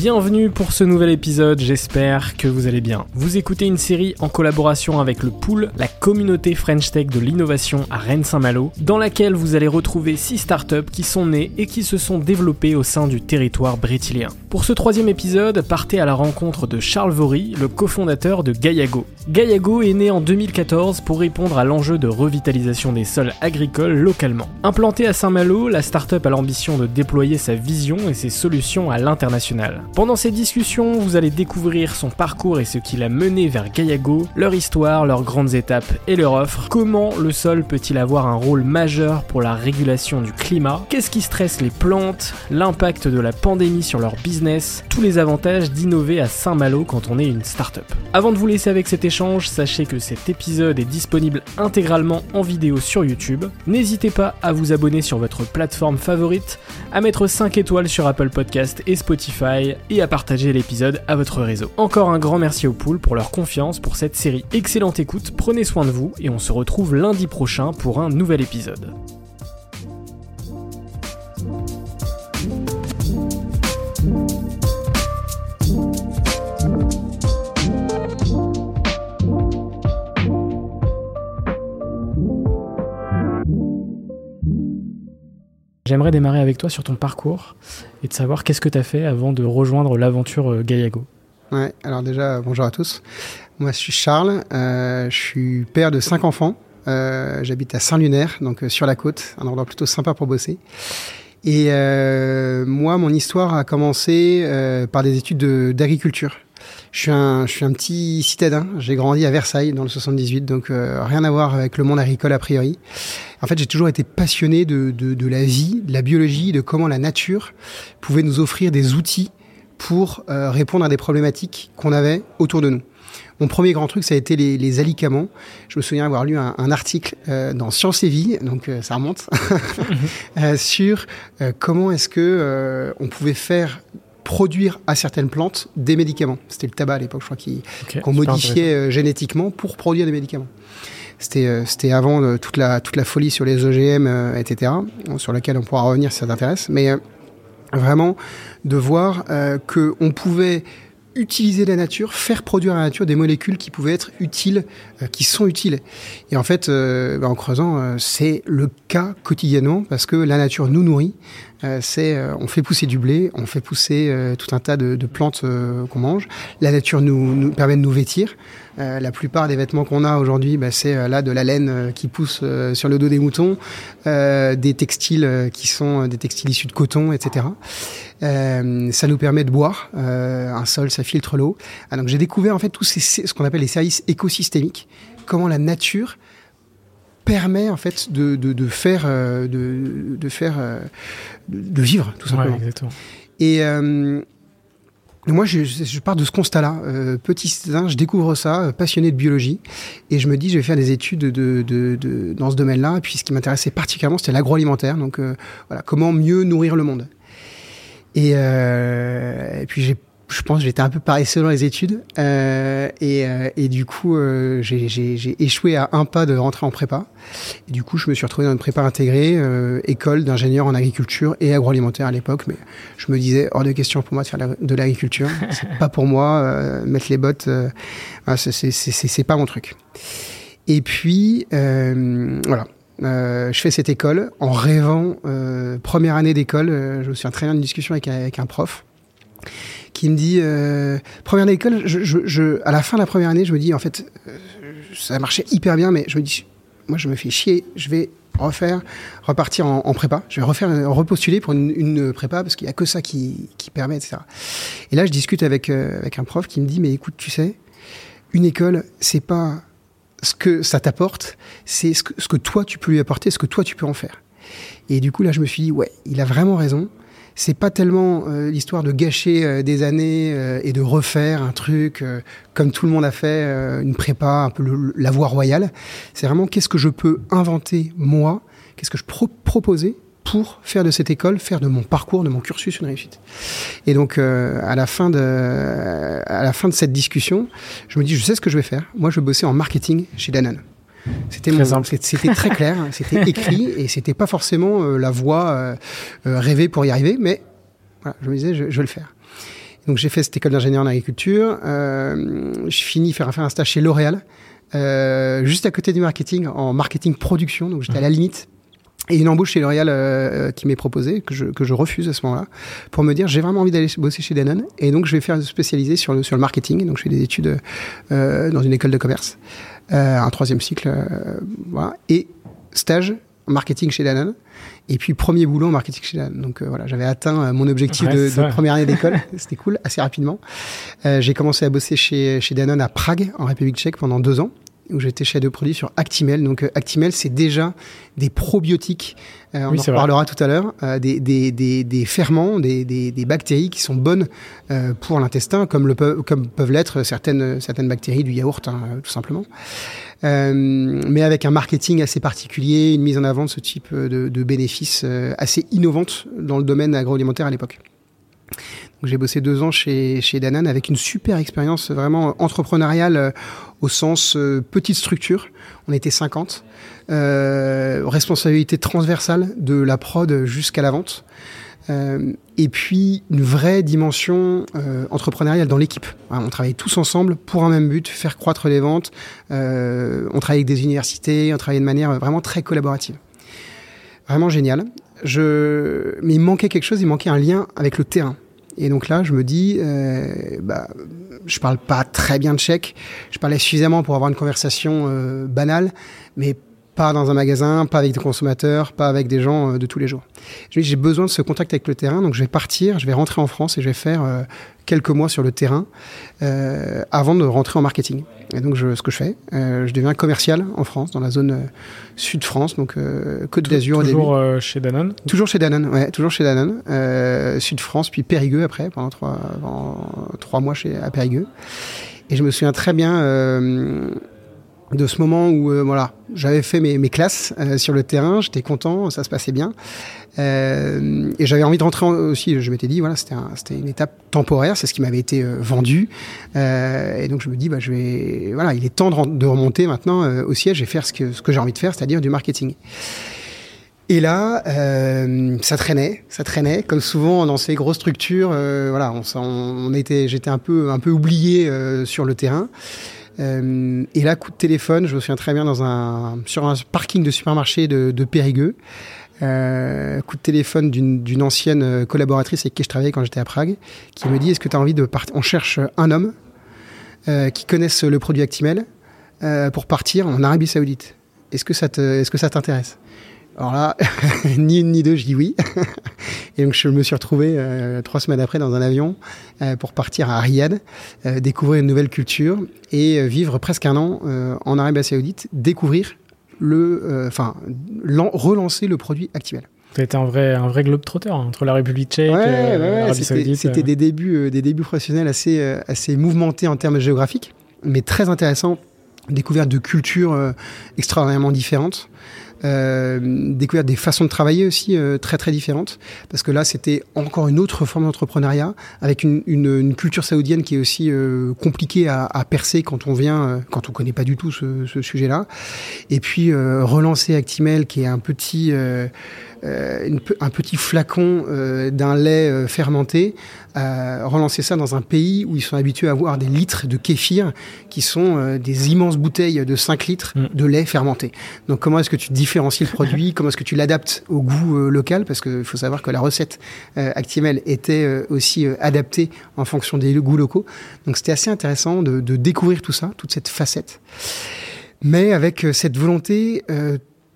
Bienvenue pour ce nouvel épisode, j'espère que vous allez bien. Vous écoutez une série en collaboration avec le Pool, la communauté French Tech de l'innovation à Rennes-Saint-Malo, dans laquelle vous allez retrouver 6 startups qui sont nées et qui se sont développées au sein du territoire brétilien. Pour ce troisième épisode, partez à la rencontre de Charles Vory, le cofondateur de Gaiago. Gaiago est né en 2014 pour répondre à l'enjeu de revitalisation des sols agricoles localement. Implantée à Saint-Malo, la startup a l'ambition de déployer sa vision et ses solutions à l'international. Pendant ces discussions, vous allez découvrir son parcours et ce qui l'a mené vers Gaiago, leur histoire, leurs grandes étapes et leur offre, comment le sol peut-il avoir un rôle majeur pour la régulation du climat, qu'est-ce qui stresse les plantes, l'impact de la pandémie sur leur business, tous les avantages d'innover à Saint-Malo quand on est une start-up. Avant de vous laisser avec cet échange, sachez que cet épisode est disponible intégralement en vidéo sur YouTube. N'hésitez pas à vous abonner sur votre plateforme favorite, à mettre 5 étoiles sur Apple Podcast et Spotify et à partager l'épisode à votre réseau. Encore un grand merci aux poules pour leur confiance pour cette série. Excellente écoute, prenez soin de vous et on se retrouve lundi prochain pour un nouvel épisode. J'aimerais démarrer avec toi sur ton parcours et de savoir qu'est-ce que tu as fait avant de rejoindre l'aventure euh, Gaiago. Ouais, alors déjà, bonjour à tous. Moi, je suis Charles, euh, je suis père de cinq enfants. Euh, J'habite à Saint-Lunaire, donc euh, sur la côte, un endroit plutôt sympa pour bosser. Et euh, moi, mon histoire a commencé euh, par des études d'agriculture. Je suis un, petit citadin. J'ai grandi à Versailles dans le 78, donc euh, rien à voir avec le monde agricole a priori. En fait, j'ai toujours été passionné de, la vie, de la biologie, de comment la nature pouvait nous offrir des outils pour euh, répondre à des problématiques qu'on avait autour de nous. Mon premier grand truc, ça a été les, les alicaments. Je me souviens avoir lu un, article euh, dans Science et Vie, donc ça remonte, sur comment est-ce que on pouvait faire produire à certaines plantes des médicaments. C'était le tabac à l'époque, je crois, qu'on Okay, qu modifiait euh, génétiquement pour produire des médicaments. C'était euh, avant euh, toute la toute la folie sur les OGM, etc. Sur laquelle on pourra revenir si ça t'intéresse. Mais vraiment de voir euh, que on pouvait utiliser la nature, faire produire à la nature des molécules qui pouvaient être utiles, euh, qui sont utiles. Et en fait, euh, bah, en creusant, euh, c'est le cas quotidiennement parce que la nature nous nourrit. Euh, euh, on fait pousser du blé, on fait pousser euh, tout un tas de, plantes qu'on mange. La nature nous, permet de nous vêtir. La plupart des vêtements qu'on a aujourd'hui, bah, c'est là de la laine qui pousse sur le dos des moutons, des textiles qui sont des textiles issus de coton, etc. Ça nous permet de boire. Un sol, ça filtre l'eau. Ah, donc j'ai découvert en fait ce qu'on appelle les services écosystémiques. Comment la nature permet en fait de, de, de faire, euh, de, de faire, euh, de, vivre tout simplement. Ouais, exactement. Et euh, moi, je, je pars de ce constat-là. Euh, petit je découvre ça, passionné de biologie, et je me dis, je vais faire des études de, de, de- dans ce domaine-là. Et puis, ce qui m'intéressait particulièrement, c'était l'agroalimentaire. Donc, euh, voilà, comment mieux nourrir le monde. Et, euh, et puis, j'ai je pense que j'étais un peu paresseux dans les études euh, et, euh, et du coup euh, j'ai- échoué à un pas de rentrer en prépa. Et du coup je me suis retrouvé dans une prépa intégrée euh, école d'ingénieur en agriculture et agroalimentaire à l'époque mais je me disais hors de question pour moi de faire de l'agriculture. C'est pas pour moi euh, mettre les bottes euh, voilà, c'est- pas mon truc. Et puis euh, voilà. Euh, je fais cette école en rêvant euh, première année d'école euh, je me souviens très bien d'une discussion avec, avec un prof qui me dit euh, première année d'école je, je, à la fin de la première année je me dis en fait euh, ça marchait hyper bien mais je me dis moi je me fais chier je vais refaire repartir en, prépa. Je vais refaire repostuler pour une, prépa parce qu'il y a que ça qui, qui permet etc et là je discute avec euh, avec un prof qui me dit mais écoute tu sais une école c'est pas ce que ça t'apporte c'est ce que, ce que toi tu peux lui apporter ce que toi tu peux en faire. Et du coup là je me suis dit ouais il a vraiment raison c'est pas tellement euh, l'histoire de gâcher euh, des années euh, et de refaire un truc euh, comme tout le monde a fait, euh, une prépa, un peu le- la voie royale. C'est vraiment qu'est-ce que je peux inventer moi, qu'est-ce que je pro proposer pour faire de cette école, faire de mon parcours, de mon cursus une réussite. Et donc euh, à la fin de à la fin de cette discussion, je me dis je sais ce que je vais faire. Moi je vais bosser en marketing chez Danone. C'était Très simple. c'est- c'était très clair, c'était écrit et c'était pas forcément euh, la voie euh, euh, rêvée pour y arriver, mais voilà, je me disais je, je vais le faire. Donc j'ai fait cette école d'ingénieur en agriculture. Euh, je finis faire faire un stage chez L'Oréal, juste à côté du marketing, en marketing production. Donc j'étais à la limite. Et une embauche chez L'Oréal euh, qui m'est proposée, que je, que je refuse à ce moment-là, pour me dire j'ai vraiment envie d'aller bosser chez Danone. Et donc je vais faire spécialiser sur le, sur le marketing. Donc je fais des études euh, dans une école de commerce, un troisième cycle, euh, voilà. Et stage en marketing chez Danone. Et puis premier boulot en marketing chez Danone. Donc euh, voilà, j'avais atteint euh, mon objectif Ouais, de, de première année d'école. C'était cool, assez rapidement. Euh, j'ai commencé à bosser chez, chez Danone à Prague, en République tchèque, pendant deux ans où j'étais chef de produit sur Actimel. Donc euh, Actimel, c'est déjà des probiotiques, euh, on Oui, en reparlera tout à l'heure, euh, des, des, des, des ferments, des, bactéries qui sont bonnes euh, pour l'intestin, comme, le peu- comme peuvent l'être certaines, certaines bactéries du yaourt, hein, tout simplement. Mais avec un marketing assez particulier, une mise en avant de ce type de, de bénéfices assez innovantes dans le domaine agroalimentaire à l'époque. J'ai bossé deux ans chez, chez avec une super expérience vraiment entrepreneuriale euh, au sens euh, petite structure. On était 50. Euh, responsabilité transversale de la prod jusqu'à la vente. Euh, et puis une vraie dimension euh, entrepreneuriale dans l'équipe. On travaillait tous ensemble pour un même but, faire croître les ventes. Euh, on travaillait avec des universités, on travaillait de manière vraiment très collaborative. Vraiment génial. Je... Mais il manquait quelque chose, il manquait un lien avec le terrain. Et donc là, je me dis, euh, bah, je parle pas très bien tchèque, je parlais suffisamment pour avoir une conversation euh, banale, mais pas dans un magasin, pas avec des consommateurs, pas avec des gens euh, de tous les jours. J'ai besoin de ce contact avec le terrain, donc je vais partir, je vais rentrer en France et je vais faire euh, quelques mois sur le terrain euh, avant de rentrer en marketing. Et donc, je, ce que je fais, euh, je deviens commercial en France, dans la zone sud France, donc Côte d'Azur au début. Toujours chez Danone. Toujours chez Danone, ouais, toujours chez Danone. Sud France, puis Périgueux après, pendant trois, pendant trois mois chez, à Périgueux. Et je me souviens très bien de ce moment où euh, voilà, j'avais fait mes, mes classes euh, sur le terrain, j'étais content, ça se passait bien. Euh, et j'avais envie de rentrer en- aussi, je m'étais dit, voilà, c'était un- une étape temporaire, c'est ce qui m'avait été euh, vendu. Euh, et donc je me dis, bah, je vais, voilà, il est temps de, remonter maintenant au siège et faire ce que, ce que j'ai envie de faire, c'est-à-dire du marketing. Et là, euh, ça traînait, ça traînait, comme souvent dans ces grosses structures. euh, voilà, on, on était, j'étais un peu, un peu oublié euh, sur le terrain. Euh, et là, coup de téléphone, je me souviens très bien dans un, sur un parking de supermarché de, Périgueux. Euh, coup de téléphone d'une ancienne euh, collaboratrice avec qui je travaillais quand j'étais à Prague, qui me dit Est-ce que tu as envie de partir On cherche un homme qui connaisse le produit Actimel pour partir en Arabie Saoudite. Est-ce que ça t'intéresse? Alors là, ni une ni deux, je dis oui. Et donc je me suis retrouvé euh, trois semaines après dans un avion euh, pour partir à Riyad, euh, découvrir une nouvelle culture et vivre presque un an en Arabie Saoudite, découvrir le, enfin, relancer le produit Actimel. Tu été un vrai, un vrai globe-trotter hein, entre la République tchèque et l'Arabie Saoudite. C'était des débuts, des débuts professionnels assez, assez mouvementés en termes géographiques, mais très intéressants. Découverte de cultures extraordinairement différentes. Euh, découvert des façons de travailler aussi euh, très très différentes. Parce que là c'était encore une autre forme d'entrepreneuriat avec une, une, une, culture saoudienne qui est aussi euh, compliquée à, à, percer quand on vient euh, quand on connaît pas du tout ce, ce sujet-là. Et puis relancer Actimel qui est un petit une, un petit flacon d'un lait fermenté relancer ça dans un pays où ils sont habitués à avoir des litres de kéfir qui sont des immenses bouteilles de 5 litres mm. de lait fermenté donc comment est-ce que tu différencier le produit, comment est-ce que tu l'adaptes au goût euh, local, parce qu'il faut savoir que la recette euh, Actimel était euh, aussi adaptée en fonction des goûts locaux. Donc c'était assez intéressant de, découvrir tout ça, toute cette facette, mais avec cette volonté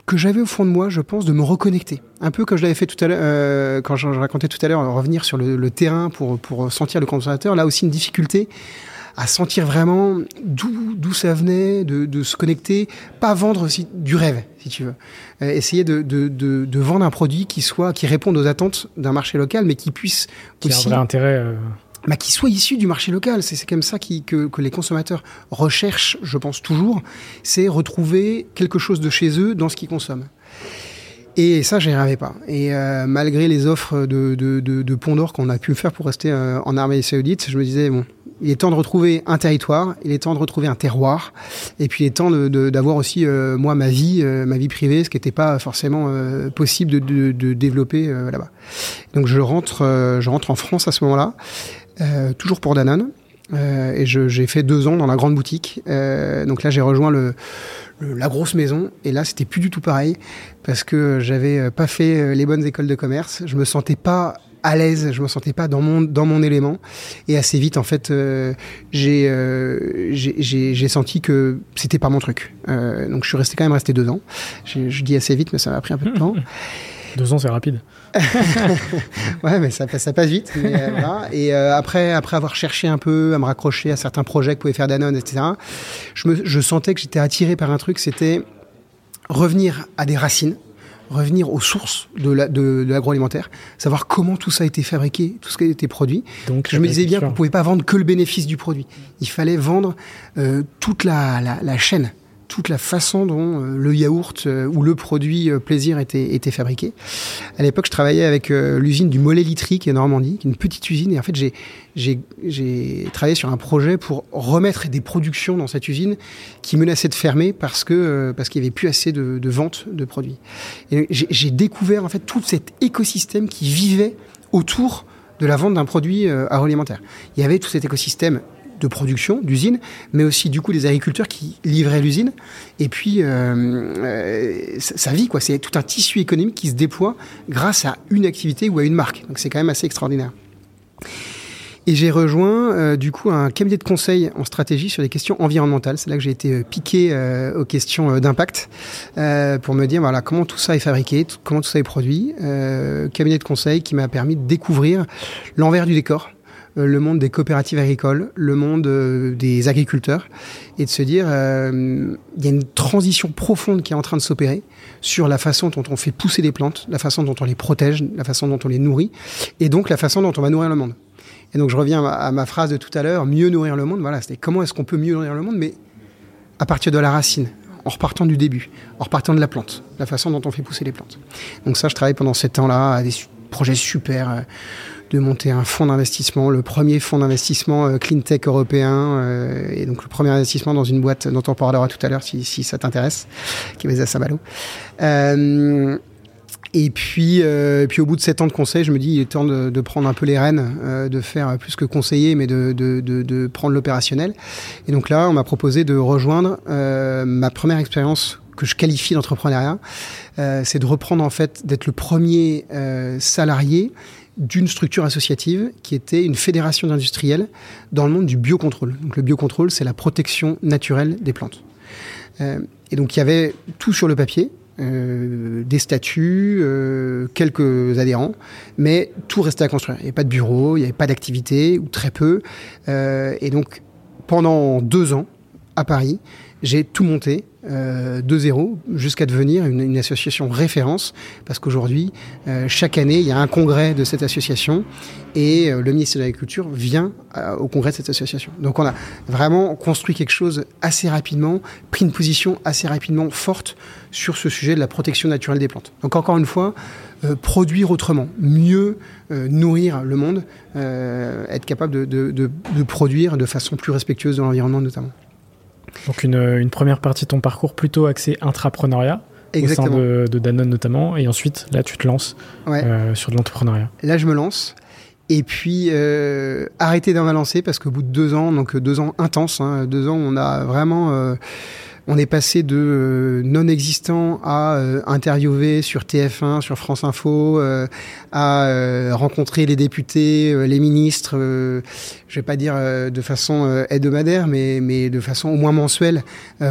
que j'avais au fond de moi, je pense, de me reconnecter. Un peu comme je l'avais fait tout à l'heure, quand je, racontais tout à l'heure, revenir sur le, terrain pour, pour sentir le consommateur. Là aussi, une difficulté à sentir vraiment d'où ça venait, de, de, se connecter, pas vendre du rêve, si tu veux. Euh, essayer de, de, de, vendre un produit qui soit qui réponde aux attentes d'un marché local, mais qui puisse qui aussi, a un vrai intérêt. Euh... Bah, qui soit issu du marché local. C'est comme ça qui, que, que, les consommateurs recherchent, je pense toujours, c'est retrouver quelque chose de chez eux dans ce qu'ils consomment. Et ça, j'y arrivais pas. Et euh, malgré les offres de, de, de, de Pont d'Or qu'on a pu faire pour rester euh, en Arabie Saoudite, je me disais, bon, il est temps de retrouver un territoire, il est temps de retrouver un terroir, et puis il est temps d'avoir aussi, euh, moi, ma vie, euh, ma vie privée, ce qui n'était pas forcément euh, possible de, de développer là-bas. Donc je rentre, je rentre en France à ce moment-là, toujours pour Danone, et j'ai fait deux ans dans la grande boutique. donc là, j'ai rejoint le, la grosse maison, et là, c'était plus du tout pareil, parce que j'avais pas fait les bonnes écoles de commerce, je me sentais pas à l'aise, je me sentais pas dans mon dans mon élément et assez vite en fait euh, euh, j'ai j'ai senti que c'était pas mon truc. Euh, donc je suis resté quand même resté deux ans. Je, je, dis assez vite mais ça m'a pris un peu de temps. deux ans c'est rapide. ouais mais ça, ça passe vite. Mais, euh, voilà. Et euh, après après avoir cherché un peu à me raccrocher à certains projets que pouvait faire Danone etc. Je me je sentais que j'étais attiré par un truc c'était revenir à des racines revenir aux sources de l'agroalimentaire, savoir comment tout ça a été fabriqué, tout ce qui a été produit. Donc, je me disais bien qu'on ne pouvait pas vendre que le bénéfice du produit. Il fallait vendre euh, toute la, la, chaîne toute la façon dont euh, le yaourt euh, ou le produit euh, plaisir était, fabriqué. À l'époque, je travaillais avec l'usine du Mollet Litry qui est Normandie, une petite usine. Et en fait, j'ai travaillé sur un projet pour remettre des productions dans cette usine qui menaçait de fermer parce que parce qu'il n'y avait plus assez de, ventes de produits. J'ai découvert en fait tout cet écosystème qui vivait autour de la vente d'un produit agroalimentaire. Il y avait tout cet écosystème de production, d'usine, mais aussi du coup des agriculteurs qui livraient l'usine. Et puis, euh, euh, vit, quoi. C'est tout un tissu économique qui se déploie grâce à une activité ou à une marque. Donc c'est quand même assez extraordinaire. Et j'ai rejoint euh, du coup un cabinet de conseil en stratégie sur les questions environnementales. C'est là que j'ai été piqué aux questions d'impact pour me dire voilà comment tout ça est fabriqué, comment tout ça est produit. cabinet de conseil qui m'a permis de découvrir l'envers du décor euh, le monde des coopératives agricoles, le monde euh, des agriculteurs, et de se dire, euh, il y a une transition profonde qui est en train de s'opérer sur la façon dont on fait pousser les plantes, la façon dont on les protège, la façon dont on les nourrit, et donc la façon dont on va nourrir le monde. Et donc je reviens à ma, phrase de tout à l'heure, mieux nourrir le monde, voilà, c'était comment est-ce qu'on peut mieux nourrir le monde, mais à partir de la racine, en repartant du début, en repartant de la plante, la façon dont on fait pousser les plantes. Donc ça, je travaille pendant sept ans-là à des projets super de monter un fonds d'investissement, le premier fonds d'investissement euh, clean tech européen, euh, et donc le premier investissement dans une boîte dont on parlera tout à l'heure si, ça t'intéresse, qui est basée à Saint-Malo. Euh, et puis, puis au bout de sept ans de conseil, je me dis il est temps de, prendre un peu les rênes, de faire plus que conseiller, mais de, de, de prendre l'opérationnel. Et donc là, on m'a proposé de rejoindre ma première expérience que je qualifie d'entrepreneuriat, c'est de reprendre en fait d'être le premier salarié d'une structure associative qui était une fédération d'industriels dans le monde du biocontrôle. Donc le biocontrôle, c'est la protection naturelle des plantes. Euh, et donc il y avait tout sur le papier, euh, des statuts, euh, quelques adhérents, mais tout restait à construire. Il n'y avait pas de bureau, il n'y avait pas d'activité, ou très peu. Et donc pendant deux ans, à Paris, j'ai tout monté euh, de zéro jusqu'à devenir une, association référence, parce qu'aujourd'hui, euh, chaque année, il y a un congrès de cette association et euh, le ministre de l'Agriculture vient euh, au congrès de cette association. Donc on a vraiment construit quelque chose assez rapidement, pris une position assez rapidement forte sur ce sujet de la protection naturelle des plantes. Donc encore une fois, produire autrement, mieux nourrir le monde, être capable de produire de façon plus respectueuse de l'environnement notamment. Donc une, une, première partie de ton parcours plutôt axé intrapreneuriat. Exactement. Au sein de, de, Danone notamment, et ensuite là tu te lances ouais. euh, sur de l'entrepreneuriat. Là je me lance, et puis euh, arrêter d'en lancer parce qu'au bout de deux ans, donc deux ans intenses, hein, deux ans on a vraiment euh, on est passé de euh, non existant à euh, interviewer sur TF1, sur France Info, euh, à rencontrer les députés, les ministres, je vais pas dire de façon hebdomadaire, mais, mais de façon au moins mensuelle,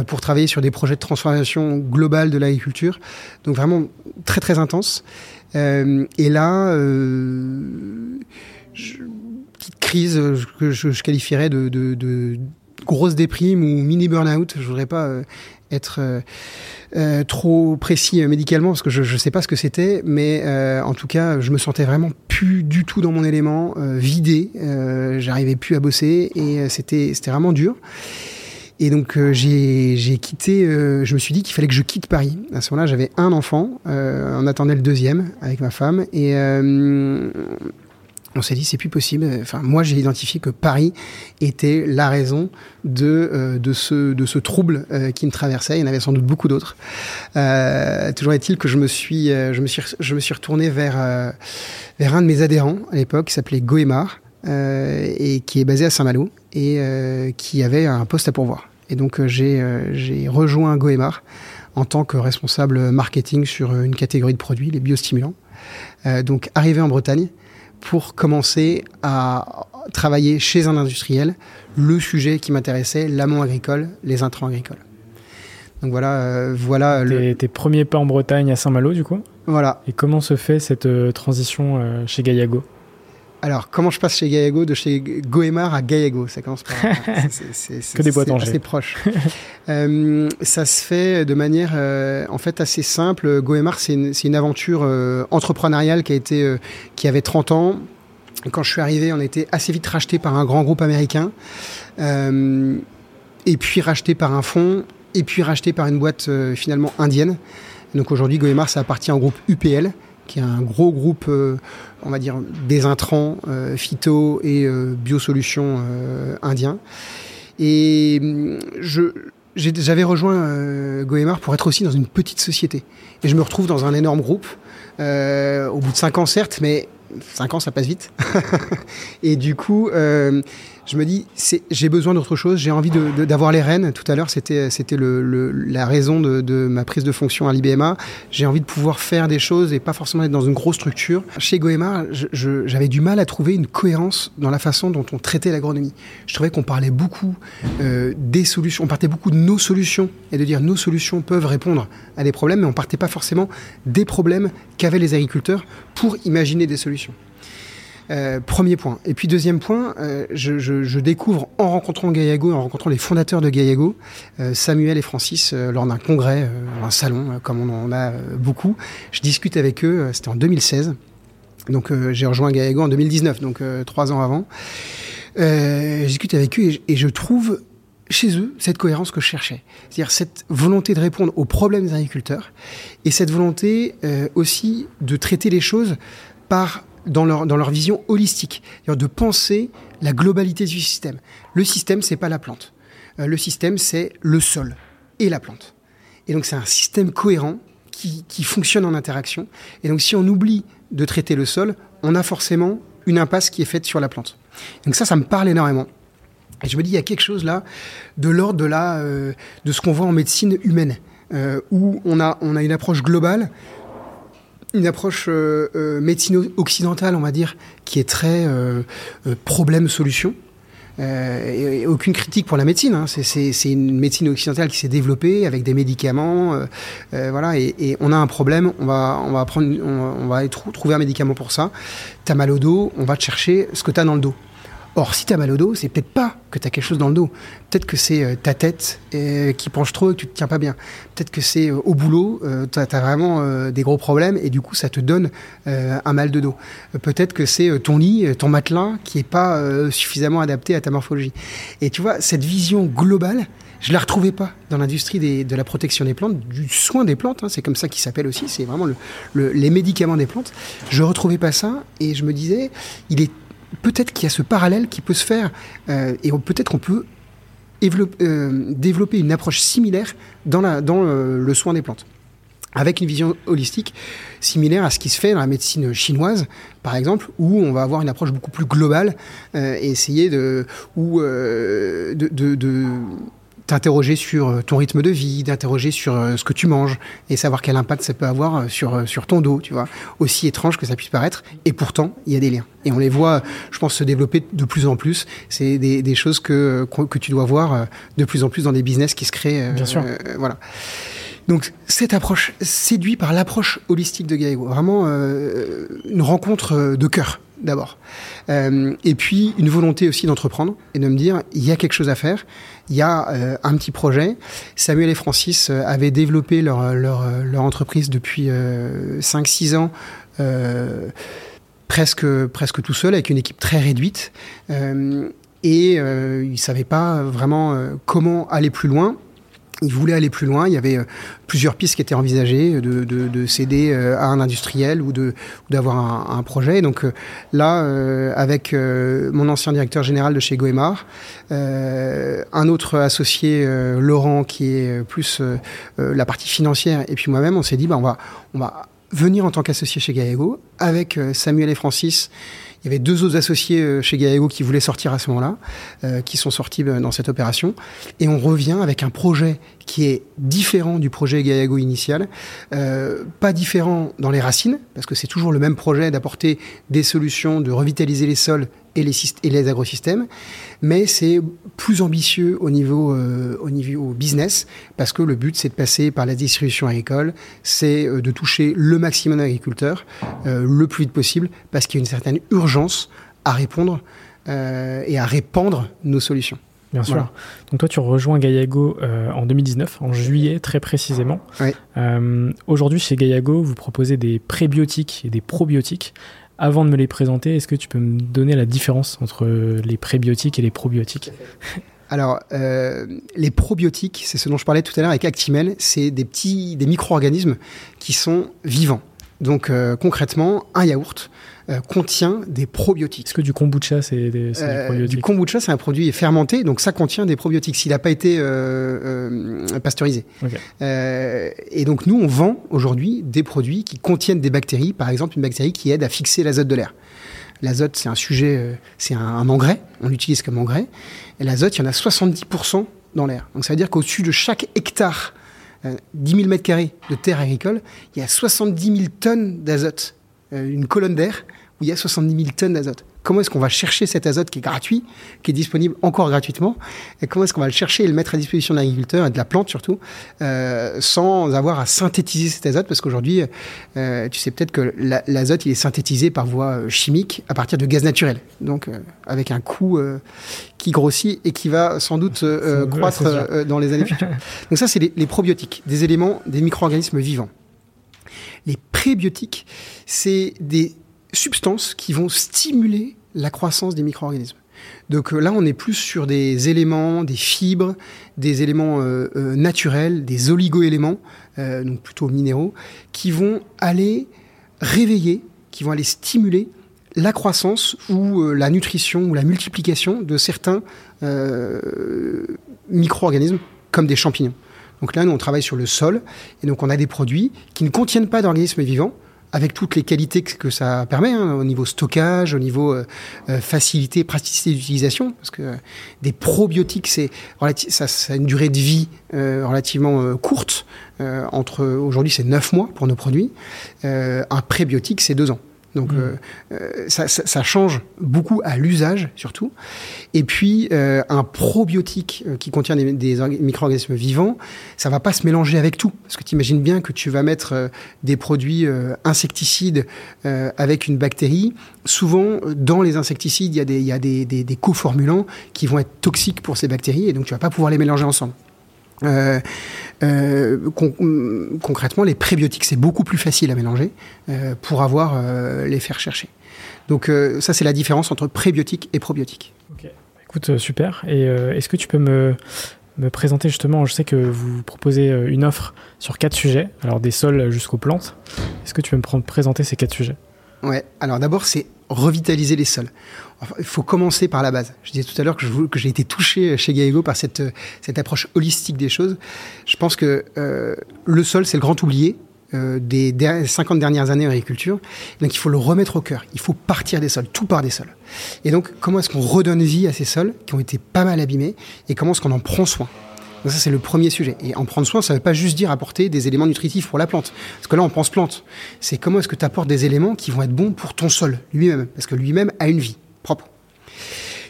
pour travailler sur des projets de transformation globale de l'agriculture. Donc vraiment très très intense. et là, je, petite crise que je, je qualifierais de grosse déprime ou mini burn-out. Je voudrais pas euh, être euh, euh, trop précis médicalement parce que je ne sais pas ce que c'était, mais en tout cas, je me sentais vraiment plus du tout dans mon élément, vidé. J'arrivais plus à bosser et c'était c'était vraiment dur. Et donc j'ai quitté, je me suis dit qu'il fallait que je quitte Paris. À ce moment-là, j'avais un enfant, on attendait le deuxième avec ma femme, et on s'est dit c'est plus possible. Enfin, moi j'ai identifié que Paris était la raison de euh, de ce de ce trouble euh, qui me traversait. Il y en avait sans doute beaucoup d'autres. Euh, toujours est-il que je me suis je me suis je me suis retourné vers vers un de mes adhérents à l'époque qui s'appelait Goemar et qui est basé à Saint-Malo et qui avait un poste à pourvoir. Et donc j'ai j'ai rejoint Goemar en tant que responsable marketing sur une catégorie de produits, les biostimulants. donc arrivé en Bretagne pour commencer à travailler chez un industriel le sujet qui m'intéressait, l'amont agricole, les intrants agricoles. Donc voilà, euh, voilà tes, le... tes premiers pas en Bretagne à Saint-Malo du coup? Voilà. Et comment se fait cette euh, transition euh, chez Gaillago? Alors, comment je passe chez Gaillago de chez Goemar à Gaillago? Ça commence par. c'est que des boîtes en assez proche. euh, ça se fait de manière euh, en fait assez simple. Goemar, c'est une, une, aventure euh, entrepreneuriale qui, a été, qui avait 30 ans. Quand je suis arrivé, on était assez vite racheté par un grand groupe américain, et puis racheté par un fonds, et puis racheté par une boîte finalement indienne. Donc aujourd'hui, Goemar, ça appartient au groupe UPL, qui est un gros groupe, euh, on va dire, des intrants, euh, phyto et euh, biosolutions indiens. Et je, j'avais rejoint euh, Goemar pour être aussi dans une petite société. Et je me retrouve dans un énorme groupe, au bout de cinq ans certes, mais cinq ans ça passe vite. et du coup, je me dis, j'ai besoin d'autre chose, j'ai envie d'avoir les rênes. Tout à l'heure, c'était la raison de, ma prise de fonction à l'IBMA. J'ai envie de pouvoir faire des choses et pas forcément être dans une grosse structure. Chez Goemar, j'avais du mal à trouver une cohérence dans la façon dont on traitait l'agronomie. Je trouvais qu'on parlait beaucoup euh, des solutions, on partait beaucoup de nos solutions et de dire nos solutions peuvent répondre à des problèmes, mais on partait pas forcément des problèmes qu'avaient les agriculteurs pour imaginer des solutions. Euh, premier point. Et puis deuxième point, euh, je, découvre en rencontrant Gaillago, en rencontrant les fondateurs de Gaillago, euh, Samuel et Francis, euh, lors d'un congrès, un salon, comme on en a beaucoup. Je discute avec eux, c'était en 2016. Donc j'ai rejoint Gaillago en 2019, donc trois ans avant. je discute avec eux et, je trouve chez eux cette cohérence que je cherchais. C'est-à-dire cette volonté de répondre aux problèmes des agriculteurs et cette volonté aussi de traiter les choses par dans leur, dans leur vision holistique, de penser la globalité du système. Le système, c'est pas la plante. Euh, le système, c'est le sol et la plante. Et donc, c'est un système cohérent qui, qui, fonctionne en interaction. Et donc, si on oublie de traiter le sol, on a forcément une impasse qui est faite sur la plante. Donc ça, ça me parle énormément. Et je me dis, il y a quelque chose là de l'ordre de, euh, de ce qu'on voit en médecine humaine, euh, où on a, on a une approche globale une approche euh, euh, médecine occidentale, on va dire, qui est très euh, problème-solution. Et, et, aucune critique pour la médecine. Hein. C'est une médecine occidentale qui s'est développée avec des médicaments, voilà. Et, et, on a un problème, on va, on va prendre, on, on va trouver un médicament pour ça. T'as mal au dos, on va te chercher ce que t'as dans le dos. Or, si tu as mal au dos, c'est peut-être pas que tu as quelque chose dans le dos. Peut-être que c'est euh, ta tête qui penche trop et tu te tiens pas bien. Peut-être que c'est au boulot, tu as, vraiment des gros problèmes et du coup, ça te donne un mal de dos. Peut-être que c'est ton lit, ton matelas qui est pas suffisamment adapté à ta morphologie. Et tu vois, cette vision globale, je la retrouvais pas dans l'industrie de la protection des plantes, du soin des plantes. Hein, c'est comme ça qu'il s'appelle aussi. C'est vraiment le, les médicaments des plantes. Je retrouvais pas ça et je me disais, il est peut-être qu'il y a ce parallèle qui peut se faire euh, et peut-être qu'on peut euh, développer une approche similaire dans, dans le soin des plantes. Avec une vision holistique similaire à ce qui se fait dans la médecine chinoise, par exemple, où on va avoir une approche beaucoup plus globale euh, et essayer de, de t'interroger sur euh, ton rythme de vie, d'interroger sur euh, ce que tu manges et savoir quel impact ça peut avoir euh, sur, sur ton dos, tu vois. Aussi étrange que ça puisse paraître. Et pourtant, il y a des liens. Et on les voit, je pense, se développer de plus en plus. C'est des, des, choses que, que tu dois voir de plus en plus dans des business qui se créent. Bien sûr. voilà. Donc cette approche, séduit par l'approche holistique de Gaego, vraiment une rencontre de cœur d'abord. Euh, et puis une volonté aussi d'entreprendre et de me dire, il y a quelque chose à faire, il y a euh, un petit projet. Samuel et Francis euh, avaient développé leur, leur, leur entreprise depuis 5-6 ans. presque, presque tout seul, avec une équipe très réduite. et ils ne savaient pas vraiment comment aller plus loin il voulait aller plus loin. Il y avait euh, plusieurs pistes qui étaient envisagées de, de, céder euh, à un industriel ou de d'avoir un, projet. Donc euh, là, avec mon ancien directeur général de chez Goemar, un autre associé, Laurent, qui est plus la partie financière, et puis moi-même, on s'est dit, bah, on va on va venir en tant qu'associé chez Gallego avec Samuel et Francis il y avait deux autres associés euh, chez Gaego qui voulaient sortir à ce moment-là, euh, qui sont sortis euh, dans cette opération. Et on revient avec un projet qui est différent du projet Gaego initial, pas différent dans les racines, parce que c'est toujours le même projet d'apporter des solutions, de revitaliser les sols et les, agrosystèmes, mais c'est plus ambitieux au niveau, euh, au niveau business, parce que le but, c'est de passer par la distribution agricole, c'est euh, de toucher le maximum d'agriculteurs euh, le plus vite possible, parce qu'il y a une certaine urgence à répondre et à répandre nos solutions. Bien sûr. Donc toi, tu rejoins Gaillago en 2019, en juillet très précisément. Aujourd'hui, chez Gaillago, vous proposez des prébiotiques et des probiotiques. Avant de me les présenter, est-ce que tu peux me donner la différence entre les prébiotiques et les probiotiques? Alors, euh, les probiotiques, c'est ce dont je parlais tout à l'heure avec Actimel, c'est des petits, des micro-organismes qui sont vivants. Donc, euh, concrètement, un yaourt, euh, contient des probiotiques. Est-ce que du kombucha, c'est des, euh, probiotiques Du kombucha, c'est un produit fermenté, donc ça contient des probiotiques s'il n'a pas été euh, pasteurisé. et donc nous, on vend aujourd'hui des produits qui contiennent des bactéries, par exemple une bactérie qui aide à fixer l'azote de l'air. L'azote, c'est un sujet, c'est un, engrais, on l'utilise comme engrais. Et l'azote, il y en a 70% dans l'air. Donc ça veut dire qu'au-dessus de chaque hectare, 10 000 mètres carrés de terre agricole, il y a 70 000 tonnes d'azote une colonne d'air où il y a 70 000 tonnes d'azote. Comment est-ce qu'on va chercher cet azote qui est gratuit, qui est disponible encore gratuitement, et comment est-ce qu'on va le chercher et le mettre à disposition de l'agriculteur et de la plante surtout, euh, sans avoir à synthétiser cet azote, parce qu'aujourd'hui, euh, tu sais peut-être que l'azote, il est synthétisé par voie chimique à partir de gaz naturel, donc avec un coût qui grossit et qui va sans doute croître dans les années futures. Donc ça, c'est les, les probiotiques, des éléments, des micro-organismes vivants. Les prébiotiques, c'est des substances qui vont stimuler la croissance des micro-organismes. Donc euh, là, on est plus sur des éléments, des fibres, des éléments euh, euh, naturels, des oligo-éléments, donc plutôt minéraux, qui vont aller réveiller, qui vont aller stimuler la croissance ou la nutrition ou la multiplication de certains micro-organismes comme des champignons. Donc là, nous, on travaille sur le sol, et donc on a des produits qui ne contiennent pas d'organismes vivants, avec toutes les qualités que ça permet hein, au niveau stockage, au niveau euh, euh, facilité, praticité d'utilisation, parce que euh, des probiotiques, c'est ça, a une durée de vie relativement courte. entre aujourd'hui, c'est 9 mois pour nos produits. un prébiotique, c'est 2 ans. Donc mmh. ça, ça, change beaucoup à l'usage surtout. Et puis un probiotique qui contient des, des micro-organismes vivants, ça va pas se mélanger avec tout. Parce que tu imagines bien que tu vas mettre des produits insecticides avec une bactérie. Souvent, dans les insecticides, il y a des, y a des, des, des coformulants qui vont être toxiques pour ces bactéries et donc tu vas pas pouvoir les mélanger ensemble. Euh, euh, concrètement, les prébiotiques, c'est beaucoup plus facile à mélanger euh, pour avoir les faire chercher. Donc ça, c'est la différence entre prébiotiques et probiotiques. Ok, écoute, super. Et est-ce que tu peux me, me présenter justement, je sais que vous proposez une offre sur quatre sujets, alors des sols jusqu'aux plantes. Est-ce que tu peux me présenter ces quatre sujets? Ouais, alors d'abord, c'est revitaliser les sols. Il faut commencer par la base. Je disais tout à l'heure que, j'ai été touché chez Gallego par cette, approche holistique des choses. Je pense que euh, le sol, c'est le grand oublié euh, des 50 dernières années en agriculture. Donc il faut le remettre au cœur. Il faut partir des sols, tout part des sols. Et donc comment est-ce qu'on redonne vie à ces sols qui ont été pas mal abîmés et comment est-ce qu'on en prend soin? Ça, c'est le premier sujet. Et en prendre soin, ça ne veut pas juste dire apporter des éléments nutritifs pour la plante. Parce que là, on pense plante. C'est comment est-ce que tu apportes des éléments qui vont être bons pour ton sol lui-même? Parce que lui-même a une vie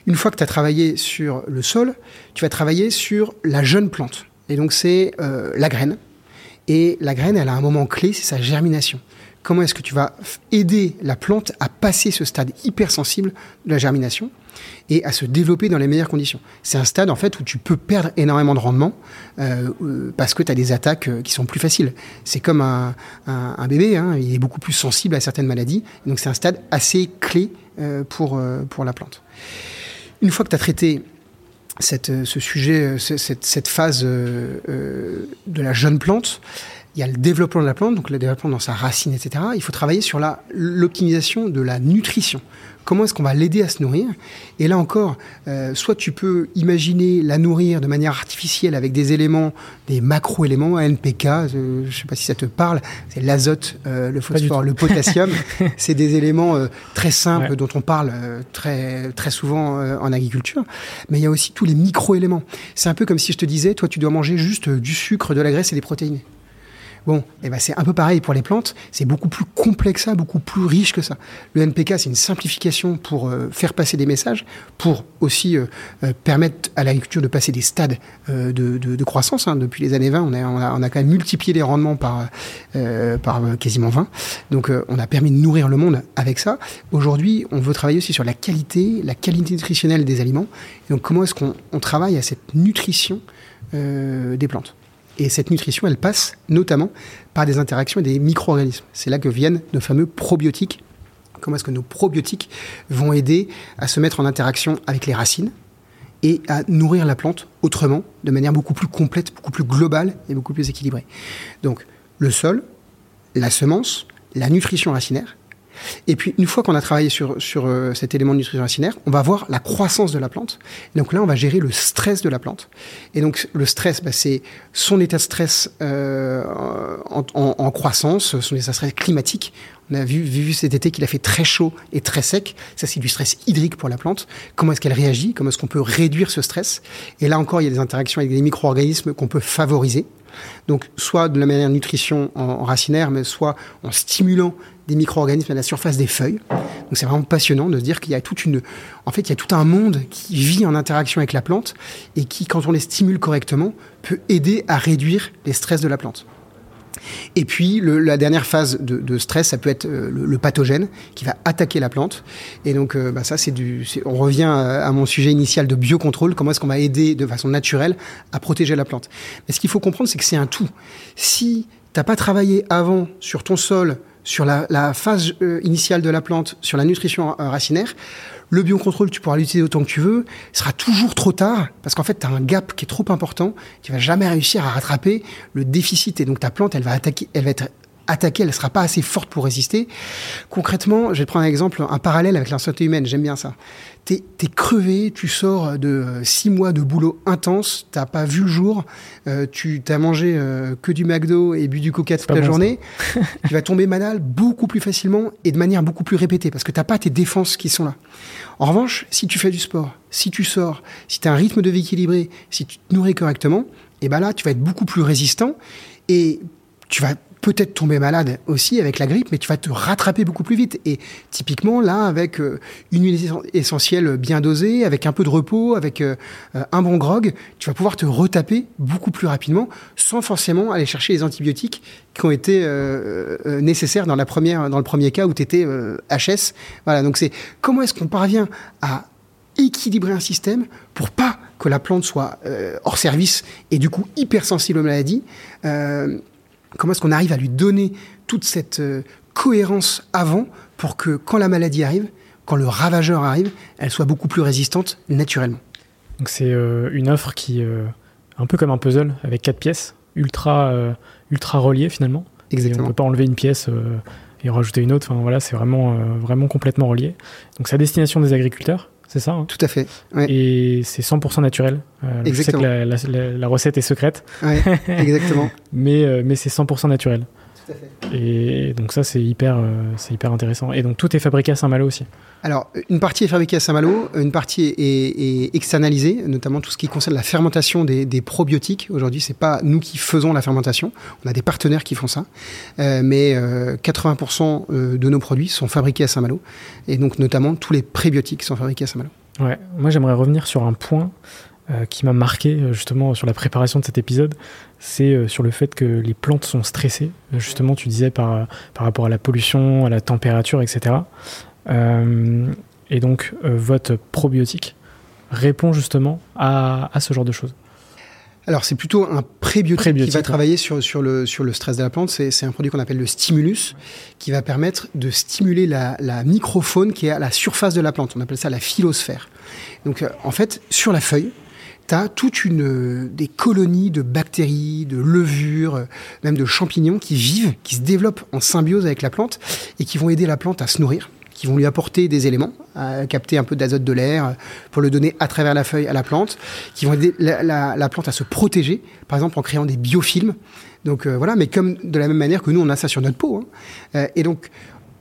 Une fois que tu as travaillé sur le sol, tu vas travailler sur la jeune plante. Et donc, c'est euh, la graine. Et la graine, elle a un moment clé, c'est sa germination comment est-ce que tu vas aider la plante à passer ce stade hypersensible de la germination et à se développer dans les meilleures conditions. C'est un stade en fait où tu peux perdre énormément de rendement euh, euh, parce que tu as des attaques euh, qui sont plus faciles. C'est comme un, bébé, hein, il est beaucoup plus sensible à certaines maladies, donc c'est un stade assez clé pour, la plante. Une fois que tu as traité ce sujet, cette phase de la jeune plante, il y a le développement de la plante, donc le développement dans sa racine, etc. Il faut travailler sur l'optimisation de la nutrition. Comment est-ce qu'on va l'aider à se nourrir? Et là encore, euh, soit tu peux imaginer la nourrir de manière artificielle avec des éléments, des macro-éléments, NPK, euh, je ne sais pas si ça te parle, c'est l'azote, euh, le phosphore, le potassium. c'est des éléments très simples dont on parle très, très souvent en agriculture. Mais il y a aussi tous les micro-éléments. C'est un peu comme si je te disais, toi tu dois manger juste du sucre, de la graisse et des protéines. Bon, eh ben c'est un peu pareil pour les plantes, c'est beaucoup plus complexe, beaucoup plus riche que ça. Le NPK, c'est une simplification pour euh, faire passer des messages, pour aussi euh, euh, permettre à l'agriculture de passer des stades de, croissance. Hein. Depuis les années 20, on a, a, quand même multiplié les rendements par quasiment 20. Donc on a permis de nourrir le monde avec ça. Aujourd'hui, on veut travailler aussi sur la qualité, la qualité nutritionnelle des aliments. donc comment est-ce qu'on travaille à cette nutrition des plantes? Et cette nutrition, elle passe notamment par des interactions et des micro-organismes. C'est là que viennent nos fameux probiotiques. Comment est-ce que nos probiotiques vont aider à se mettre en interaction avec les racines et à nourrir la plante autrement, de manière beaucoup plus complète, beaucoup plus globale et beaucoup plus équilibrée. Donc le sol, la semence, la nutrition racinaire, et puis, une fois qu'on a travaillé sur, sur euh, cet élément de nutrition racinaire, on va voir la croissance de la plante. donc là, on va gérer le stress de la plante. Et donc, le stress, bah, c'est son état de stress euh, en, croissance, son état de stress climatique. On a vu, vu cet été qu'il a fait très chaud et très sec. Ça, c'est du stress hydrique pour la plante. Comment est-ce qu'elle réagit? Comment est-ce qu'on peut réduire ce stress? Et là encore, il y a des interactions avec des micro-organismes qu'on peut favoriser. Donc, soit de la manière nutrition en, racinaire, mais soit en stimulant des micro-organismes à la surface des feuilles. Donc, c'est vraiment passionnant de se dire qu'il y a toute une, en fait, il y a tout un monde qui vit en interaction avec la plante et qui, quand on les stimule correctement, peut aider à réduire les stress de la plante. Et puis la dernière phase de, stress, ça peut être euh, le, pathogène qui va attaquer la plante. Et donc euh, bah, ça, c'est du. On revient à, mon sujet initial de biocontrôle. Comment est-ce qu'on va aider de façon naturelle à protéger la plante? Mais ce qu'il faut comprendre, c'est que c'est un tout. Si t'as pas travaillé avant sur ton sol, sur la, phase euh, initiale de la plante, sur la nutrition racinaire, le biocontrôle, tu pourras l'utiliser autant que tu veux. Ce sera toujours trop tard parce qu'en fait, tu as un gap qui est trop important. Tu vas jamais réussir à rattraper le déficit. Et donc, ta plante, elle va attaquer, elle va être attaquée, elle ne sera pas assez forte pour résister. Concrètement, je vais prendre un exemple, un parallèle avec la santé humaine, j'aime bien ça. T'es es crevé, tu sors de euh, six mois de boulot intense, t'as pas vu le jour, euh, tu t'as mangé euh, que du McDo et bu du Coca toute la journée, tu vas tomber malade beaucoup plus facilement et de manière beaucoup plus répétée parce que t'as pas tes défenses qui sont là. En revanche, si tu fais du sport, si tu sors, si tu as un rythme de vie équilibré, si tu te nourris correctement, et ben là, tu vas être beaucoup plus résistant et tu vas peut-être tomber malade aussi avec la grippe, mais tu vas te rattraper beaucoup plus vite. Et typiquement, là, avec euh, une huile essentielle bien dosée, avec un peu de repos, avec euh, un bon grog, tu vas pouvoir te retaper beaucoup plus rapidement sans forcément aller chercher les antibiotiques qui ont été nécessaires dans, la première, dans le premier cas où tu étais HS. Voilà, donc c'est comment est-ce qu'on parvient à équilibrer un système pour pas que la plante soit hors service et du coup hypersensible aux maladies. Comment est-ce qu'on arrive à lui donner toute cette euh, cohérence avant pour que quand la maladie arrive, quand le ravageur arrive, elle soit beaucoup plus résistante naturellement. Donc c'est euh, une offre qui euh, un peu comme un puzzle avec quatre pièces, ultra ultra reliées finalement. Exactement. on peut pas enlever une pièce et en rajouter une autre. Enfin voilà, c'est vraiment vraiment complètement relié. Donc c'est à destination des agriculteurs c'est ça hein Tout à fait. Et c'est 100% naturel. Euh, je sais que la, recette est secrète. exactement. mais euh, mais c'est 100% naturel. Tout à fait. Et donc ça, c'est hyper, euh, c'est hyper intéressant. Et donc tout est fabriqué à Saint-Malo aussi alors, une partie est fabriquée à Saint-Malo, une partie est, externalisée, notamment tout ce qui concerne la fermentation des, probiotiques. Aujourd'hui, c'est pas nous qui faisons la fermentation, on a des partenaires qui font ça, mais 80% de nos produits sont fabriqués à Saint-Malo, et donc notamment tous les prébiotiques sont fabriqués à Saint-Malo. Ouais, moi j'aimerais revenir sur un point euh, qui m'a marqué euh, justement sur la préparation de cet épisode, c'est euh, sur le fait que les plantes sont stressées. Justement, tu disais par, par rapport à la pollution, à la température, etc. et donc, votre probiotique répond justement à, à ce genre de choses. Alors c'est plutôt un prébiotique, qui va travailler sur, sur, le, sur le stress de la plante. C'est un produit qu'on appelle le stimulus, qui va permettre de stimuler la, la, microfaune qui est à la surface de la plante. On appelle ça la philosphère. Donc en fait, sur la feuille, tu as toute une des colonies de bactéries, de levures, même de champignons qui vivent, qui se développent en symbiose avec la plante et qui vont aider la plante à se nourrir, qui vont lui apporter des éléments, à capter un peu d'azote de l'air pour le donner à travers la feuille à la plante, qui vont aider la, plante à se protéger, par exemple en créant des biofilms. Donc euh, voilà, mais comme de la même manière que nous on a ça sur notre peau. Hein. Euh, et donc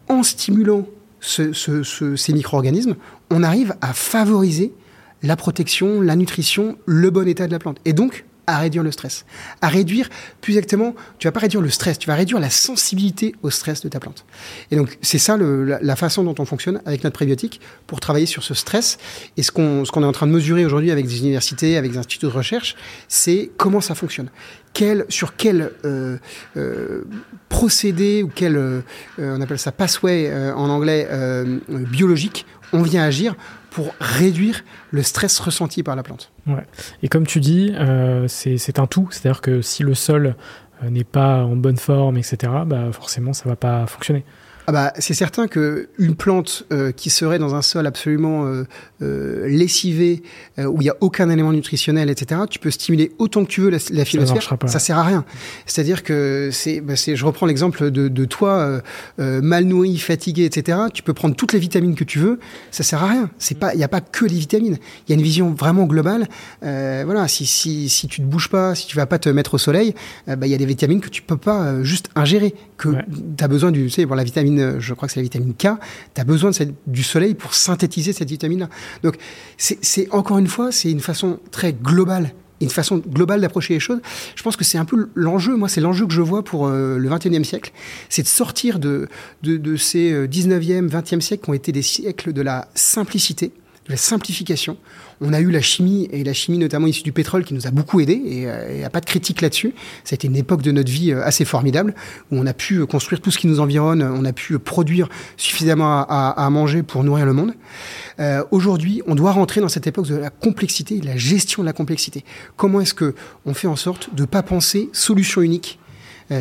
en stimulant ces micro-organismes, on arrive à favoriser la protection, la nutrition, le bon état de la plante. Et donc, à réduire le stress. À réduire, plus exactement, tu vas pas réduire le stress, tu vas réduire la sensibilité au stress de ta plante. Et donc, c'est ça la, façon dont on fonctionne avec notre prébiotique pour travailler sur ce stress. Et ce qu'on est en train de mesurer aujourd'hui avec des universités, avec des instituts de recherche, c'est comment ça fonctionne. Quel, sur quel euh, euh, procédé ou quel, euh, on appelle ça pathway en anglais, biologique, on vient agir pour réduire le stress ressenti par la plante. Ouais. Et comme tu dis, euh, c'est un tout, c'est-à-dire que si le sol euh, n'est pas en bonne forme, etc., bah forcément ça va pas fonctionner. Ah bah, c'est certain que une plante euh, qui serait dans un sol absolument euh, euh lessivé, euh, où il n'y a aucun élément nutritionnel, etc., tu peux stimuler autant que tu veux la, la ça, ça sert à rien. C'est-à-dire que c'est, bah je reprends l'exemple de, de, toi, mal nourri, fatigué, etc. Tu peux prendre toutes les vitamines que tu veux, ça sert à rien. C'est pas, il n'y a pas que les vitamines. Il y a une vision vraiment globale. voilà, si, si, si tu te bouges pas, si tu vas pas te mettre au soleil, bah, il y a des vitamines que tu peux pas juste ingérer, que tu as besoin du, tu sais, pour la vitamine je crois que c'est la vitamine K, tu as besoin du soleil pour synthétiser cette vitamine-là. Donc, c'est encore une fois, c'est une façon très globale une façon globale d'approcher les choses. Je pense que c'est un peu l'enjeu, moi c'est l'enjeu que je vois pour euh, le 21e siècle, c'est de sortir de, de, de ces 19e, euh, 20e siècles qui ont été des siècles de la simplicité, de la simplification. On a eu la chimie, et la chimie notamment issue du pétrole, qui nous a beaucoup aidé, et il euh, n'y a pas de critique là-dessus. Ça a été une époque de notre vie euh, assez formidable, où on a pu euh, construire tout ce qui nous environne, on a pu produire suffisamment à, manger pour nourrir le monde. Aujourd'hui, on doit rentrer dans cette époque de la complexité, de la gestion de la complexité. Comment est-ce que on fait en sorte de ne pas penser solution unique,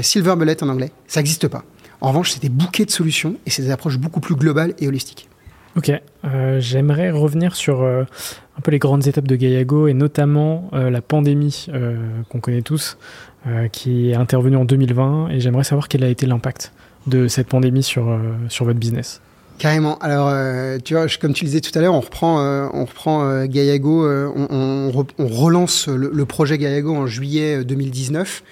silver bullet en anglais, ça n'existe pas. En revanche, c'est des bouquets de solutions, et c'est des approches beaucoup plus globales et holistiques. Ok, j'aimerais revenir sur un peu les grandes étapes de Gaiago et notamment euh, la pandémie euh, qu'on connaît tous, euh, qui est intervenue en 2020. Et j'aimerais savoir quel a été l'impact de cette pandémie sur, sur votre business. Carrément. Alors, tu vois, comme tu le disais tout à l'heure, on reprend, on reprend Gaiago, on, relance le, le, projet Gaiago en juillet 2019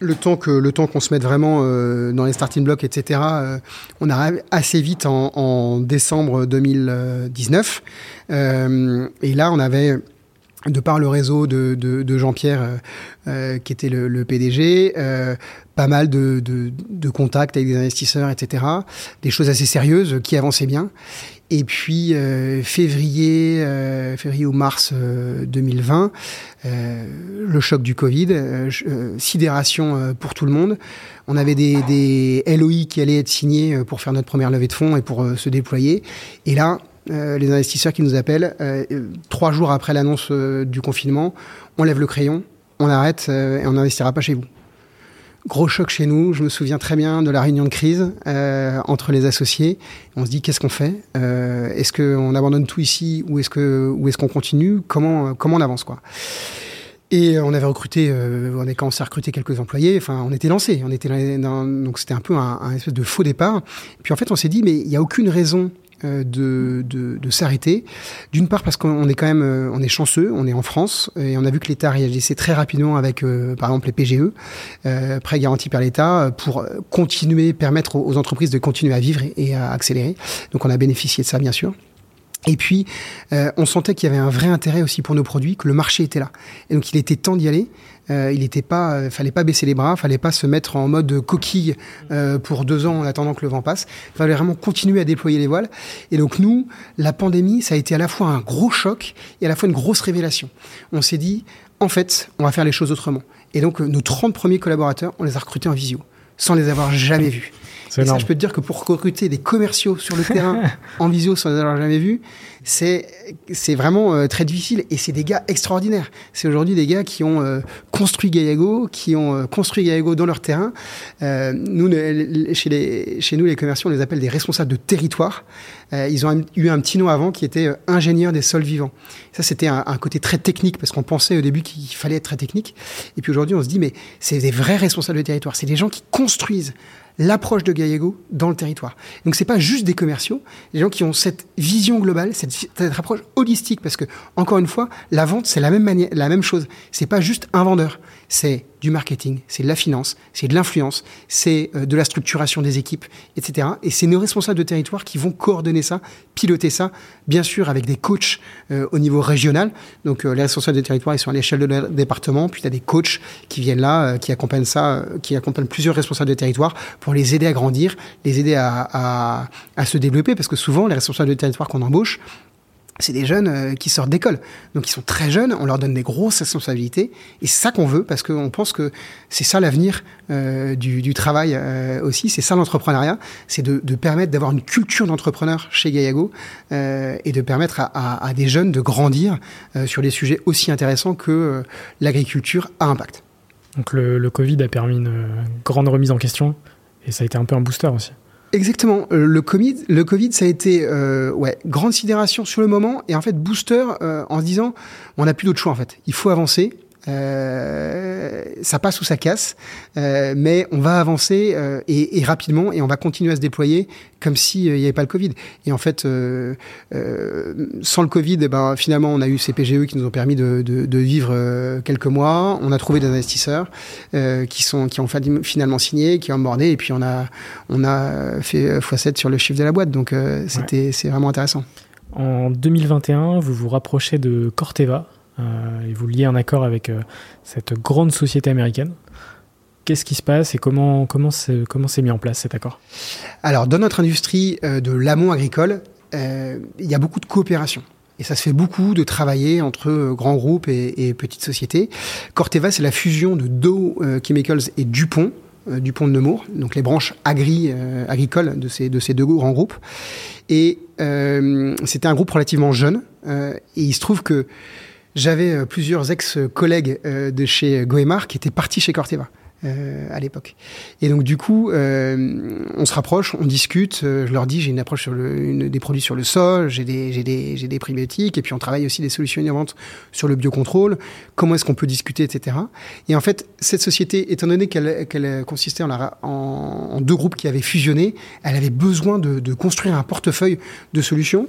le temps que le temps qu'on se mette vraiment euh, dans les starting blocks, etc. Euh, on arrive assez vite en, décembre 2019. Euh, et là, on avait de par le réseau de, de, Jean-Pierre, euh, euh, qui était le, PDG, euh, pas mal de, de, contacts avec des investisseurs, etc. Des choses assez sérieuses qui avançaient bien. Et puis février, février ou mars 2020, le choc du Covid, sidération pour tout le monde. On avait des, des LOI qui allaient être signés pour faire notre première levée de fonds et pour se déployer. Et là, euh, les investisseurs qui nous appellent, euh, trois jours après l'annonce euh, du confinement, on lève le crayon, on arrête et on n'investira pas chez vous. Gros choc chez nous. Je me souviens très bien de la réunion de crise entre les associés. On se dit qu'est-ce qu'on fait Est-ce qu'on abandonne tout ici ou est-ce qu'on continue Comment comment on avance quoi et on avait recruté, on avait commencé à recruter quelques employés. Enfin, on était lancé. On était donc c'était un peu un, un, espèce de faux départ. Puis en fait, on s'est dit mais il n'y a aucune raison euh, de, s'arrêter. D'une part parce qu'on est quand même, euh, on est chanceux, on est en France et on a vu que l'État réagissait très rapidement avec, euh, par exemple, les PGE, prêts garantis par l'État, pour continuer, permettre aux, entreprises de continuer à vivre et, à accélérer. Donc on a bénéficié de ça, bien sûr. Et puis, on sentait qu'il y avait un vrai intérêt aussi pour nos produits, que le marché était là. Et donc, il était temps d'y aller. Euh, il n'était pas, euh, fallait pas baisser les bras, fallait pas se mettre en mode coquille euh, pour deux ans en attendant que le vent passe. Il fallait vraiment continuer à déployer les voiles. Et donc nous, la pandémie, ça a été à la fois un gros choc et à la fois une grosse révélation. On s'est dit, en fait, on va faire les choses autrement. Et donc nos 30 premiers collaborateurs, on les a recrutés en visio, sans les avoir jamais vus. Et ça, je peux te dire que pour recruter des commerciaux sur le terrain en visio sans les avoir jamais vus, c'est c'est vraiment euh, très difficile et c'est des gars extraordinaires. C'est aujourd'hui des gars qui ont euh, construit Gaillago, qui ont euh, construit Gaillago dans leur terrain. nous, chez, les, chez nous, les commerciaux, on les appelle des responsables de territoire. ils ont eu un petit nom avant qui était ingénieur des sols vivants. Ça, c'était un, un, côté très technique parce qu'on pensait au début qu'il fallait être très technique. Et puis aujourd'hui, on se dit, mais c'est des vrais responsables de territoire. C'est des gens qui construisent l'approche de Gallego dans le territoire. Donc c'est pas juste des commerciaux, des gens qui ont cette vision globale, cette, cette approche holistique, parce que encore une fois, la vente c'est la même manière, la même chose. C'est pas juste un vendeur, c'est du marketing, c'est de la finance, c'est de l'influence, c'est euh, de la structuration des équipes, etc. Et c'est nos responsables de territoire qui vont coordonner ça, piloter ça, bien sûr avec des coachs euh, au niveau régional. Donc euh, les responsables de territoire, ils sont à l'échelle de leur département, puis tu as des coachs qui viennent là, qui accompagnent ça, qui accompagnent plusieurs responsables de territoire pour les aider à grandir, les aider à, à, à se développer, parce que souvent les responsables de territoire qu'on embauche, c'est des jeunes euh, qui sortent d'école. Donc ils sont très jeunes, on leur donne des grosses responsabilités. Et c'est ça qu'on veut, parce qu'on pense que c'est ça l'avenir euh, du, travail euh, aussi, c'est ça l'entrepreneuriat, c'est de, permettre d'avoir une culture d'entrepreneur chez Gaillago et de permettre à, des jeunes de grandir sur des sujets aussi intéressants que l'agriculture à impact. Donc le Covid a permis une grande remise en question, et ça a été un peu un booster aussi. Exactement. Euh, le Covid, le Covid, ça a été euh, ouais grande sidération sur le moment et en fait booster euh, en se disant on n'a plus d'autre choix en fait. Il faut avancer. Euh, ça passe ou ça casse, euh, mais on va avancer euh, et, et, rapidement et on va continuer à se déployer comme s'il n'y avait pas le Covid. Et en fait, sans le Covid, eh ben, finalement, on a eu ces PGE qui nous ont permis de, de, de vivre quelques mois. On a trouvé des investisseurs qui, sont, qui ont finalement signé, qui ont bordé, et puis on a, on a fait x7 sur le chiffre de la boîte. Donc c'était, ouais. c'est vraiment intéressant. En 2021, vous vous rapprochez de Corteva, euh, et vous liez un accord avec euh, cette grande société américaine. Qu'est-ce qui se passe et comment comment c'est comment c'est mis en place cet accord? Alors dans notre industrie euh, de l'amont agricole, il y a beaucoup de coopération. Et ça se fait beaucoup de travailler entre grands groupes et, et petites sociétés. Corteva, c'est la fusion de Dow Chemicals et Dupont, Dupont de Nemours, donc les branches agri, agricoles de ces, de ces deux grands groupes. Et euh, c'était un groupe relativement jeune. Euh, et il se trouve que j'avais euh, plusieurs ex-collègues euh, de chez Goemar qui étaient partis chez Corteva. Euh, à l'époque. Et donc du coup, euh, on se rapproche, on discute. Euh, je leur dis, j'ai une approche sur le, une, des produits sur le sol, j'ai des, des, des probiotiques, et puis on travaille aussi des solutions innovantes sur le biocontrôle. Comment est-ce qu'on peut discuter, etc. Et en fait, cette société, étant donné qu'elle, qu'elle consistait en, en, deux groupes qui avaient fusionné, elle avait besoin de, de construire un portefeuille de solutions.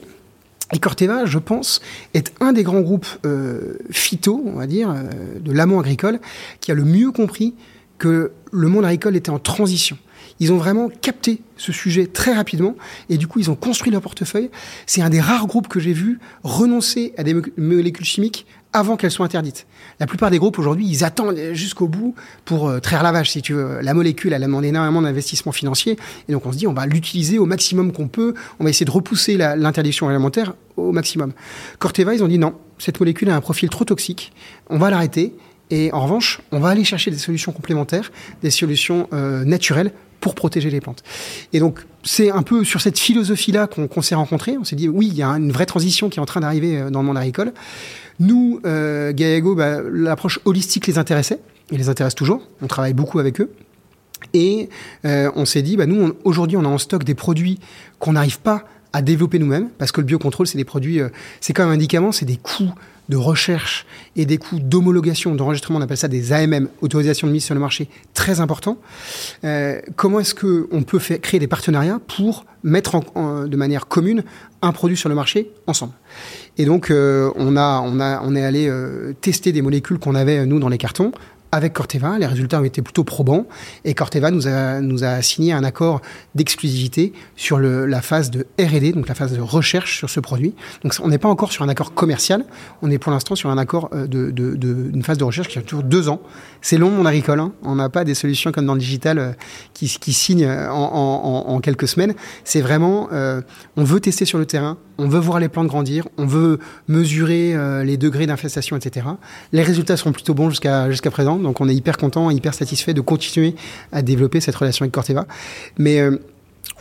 Et Corteva, je pense, est un des grands groupes euh, phyto, on va dire, euh, de l'amont agricole, qui a le mieux compris que le monde agricole était en transition. Ils ont vraiment capté ce sujet très rapidement et du coup ils ont construit leur portefeuille. C'est un des rares groupes que j'ai vu renoncer à des molécules chimiques avant qu'elle soit interdite. La plupart des groupes aujourd'hui, ils attendent jusqu'au bout pour euh, traire la vache, si tu veux. La molécule, elle demande énormément d'investissement financier, et donc on se dit, on va l'utiliser au maximum qu'on peut, on va essayer de repousser l'interdiction alimentaire au maximum. Corteva, ils ont dit non, cette molécule a un profil trop toxique, on va l'arrêter, et en revanche, on va aller chercher des solutions complémentaires, des solutions euh, naturelles pour protéger les plantes. Et donc, c'est un peu sur cette philosophie-là qu'on s'est rencontrés. On s'est dit, oui, il y a une vraie transition qui est en train d'arriver euh, dans le monde agricole. Nous, euh, Gallego, bah, l'approche holistique les intéressait, et les intéresse toujours. On travaille beaucoup avec eux. Et euh, on s'est dit, bah, nous, aujourd'hui, on a en stock des produits qu'on n'arrive pas à développer nous-mêmes, parce que le biocontrôle, c'est des produits, euh, c'est comme un médicament, c'est des coûts de recherche et des coûts d'homologation, d'enregistrement, on appelle ça des AMM, autorisation de mise sur le marché, très importants. Euh, comment est-ce qu'on peut créer des partenariats pour mettre de manière commune un produit sur le marché ensemble? Et donc, euh, on, a, on, a, on est allé euh, tester des molécules qu'on avait, nous, dans les cartons, avec Corteva. Les résultats ont été plutôt probants et Corteva nous a, nous a signé un accord d'exclusivité sur la phase de R&D, donc la phase de recherche sur ce produit. Donc on n'est pas encore sur un accord commercial, on est pour l'instant sur un accord euh, de, de, phase de recherche qui a toujours deux ans. C'est long mon agricole, hein. on n'a pas des solutions comme dans le digital euh, qui, qui signent en, en, quelques semaines. C'est vraiment, euh, on veut tester sur le terrain, on veut voir les plantes grandir, on veut mesurer les degrés d'infestation, etc. Les résultats seront plutôt bons jusqu'à jusqu'à présent, donc on est hyper content, hyper satisfait de continuer à développer cette relation avec Corteva. Mais euh,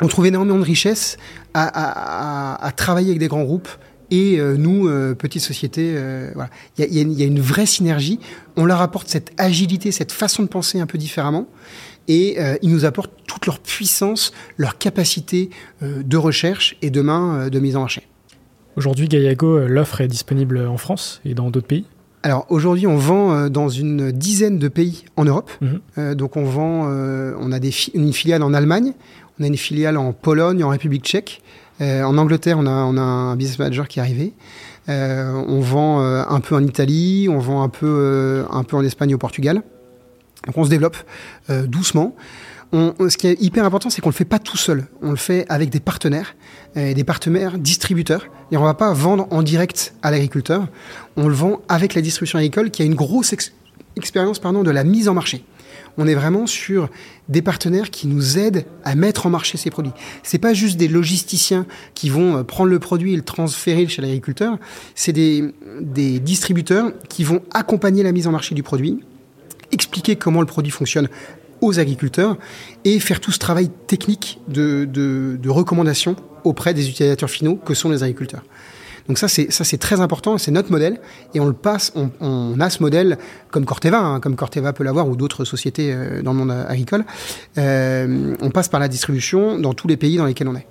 on trouve énormément de richesse à, travailler avec des grands groupes et euh, nous, euh, petites sociétés. Il y a, une vraie synergie. On leur apporte cette agilité, cette façon de penser un peu différemment et ils nous apportent toute leur puissance, leur capacité de recherche et demain de mise en marché. Aujourd'hui, Gaillago, l'offre est disponible en France et dans d'autres pays? Alors aujourd'hui, on vend dans une dizaine de pays en Europe. Mmh. Euh, donc on vend, euh, on a des fi une filiale en Allemagne, on a une filiale en Pologne, en République tchèque. Euh, en Angleterre, on a, on a un business manager qui est arrivé. on vend un peu en Italie, on vend un peu, un peu en Espagne, au Portugal. Donc on se développe euh, doucement. Ce qui est hyper important, c'est qu'on le fait pas tout seul. On le fait avec des partenaires, euh, des partenaires distributeurs. Et on va pas vendre en direct à l'agriculteur. On le vend avec la distribution agricole qui a une grosse ex expérience pardon, de la mise en marché. On est vraiment sur des partenaires qui nous aident à mettre en marché ces produits. C'est pas juste des logisticiens qui vont prendre le produit et le transférer chez l'agriculteur. C'est des distributeurs qui vont accompagner la mise en marché du produit expliquer comment le produit fonctionne aux agriculteurs et faire tout ce travail technique de, de, de recommandation auprès des utilisateurs finaux que sont les agriculteurs. Donc ça, c'est ça, c'est très important. C'est notre modèle et on le passe. On, on a ce modèle comme Corteva, hein, comme Corteva peut l'avoir ou d'autres sociétés euh, dans le monde agricole. Euh, on passe par la distribution dans tous les pays dans lesquels on est.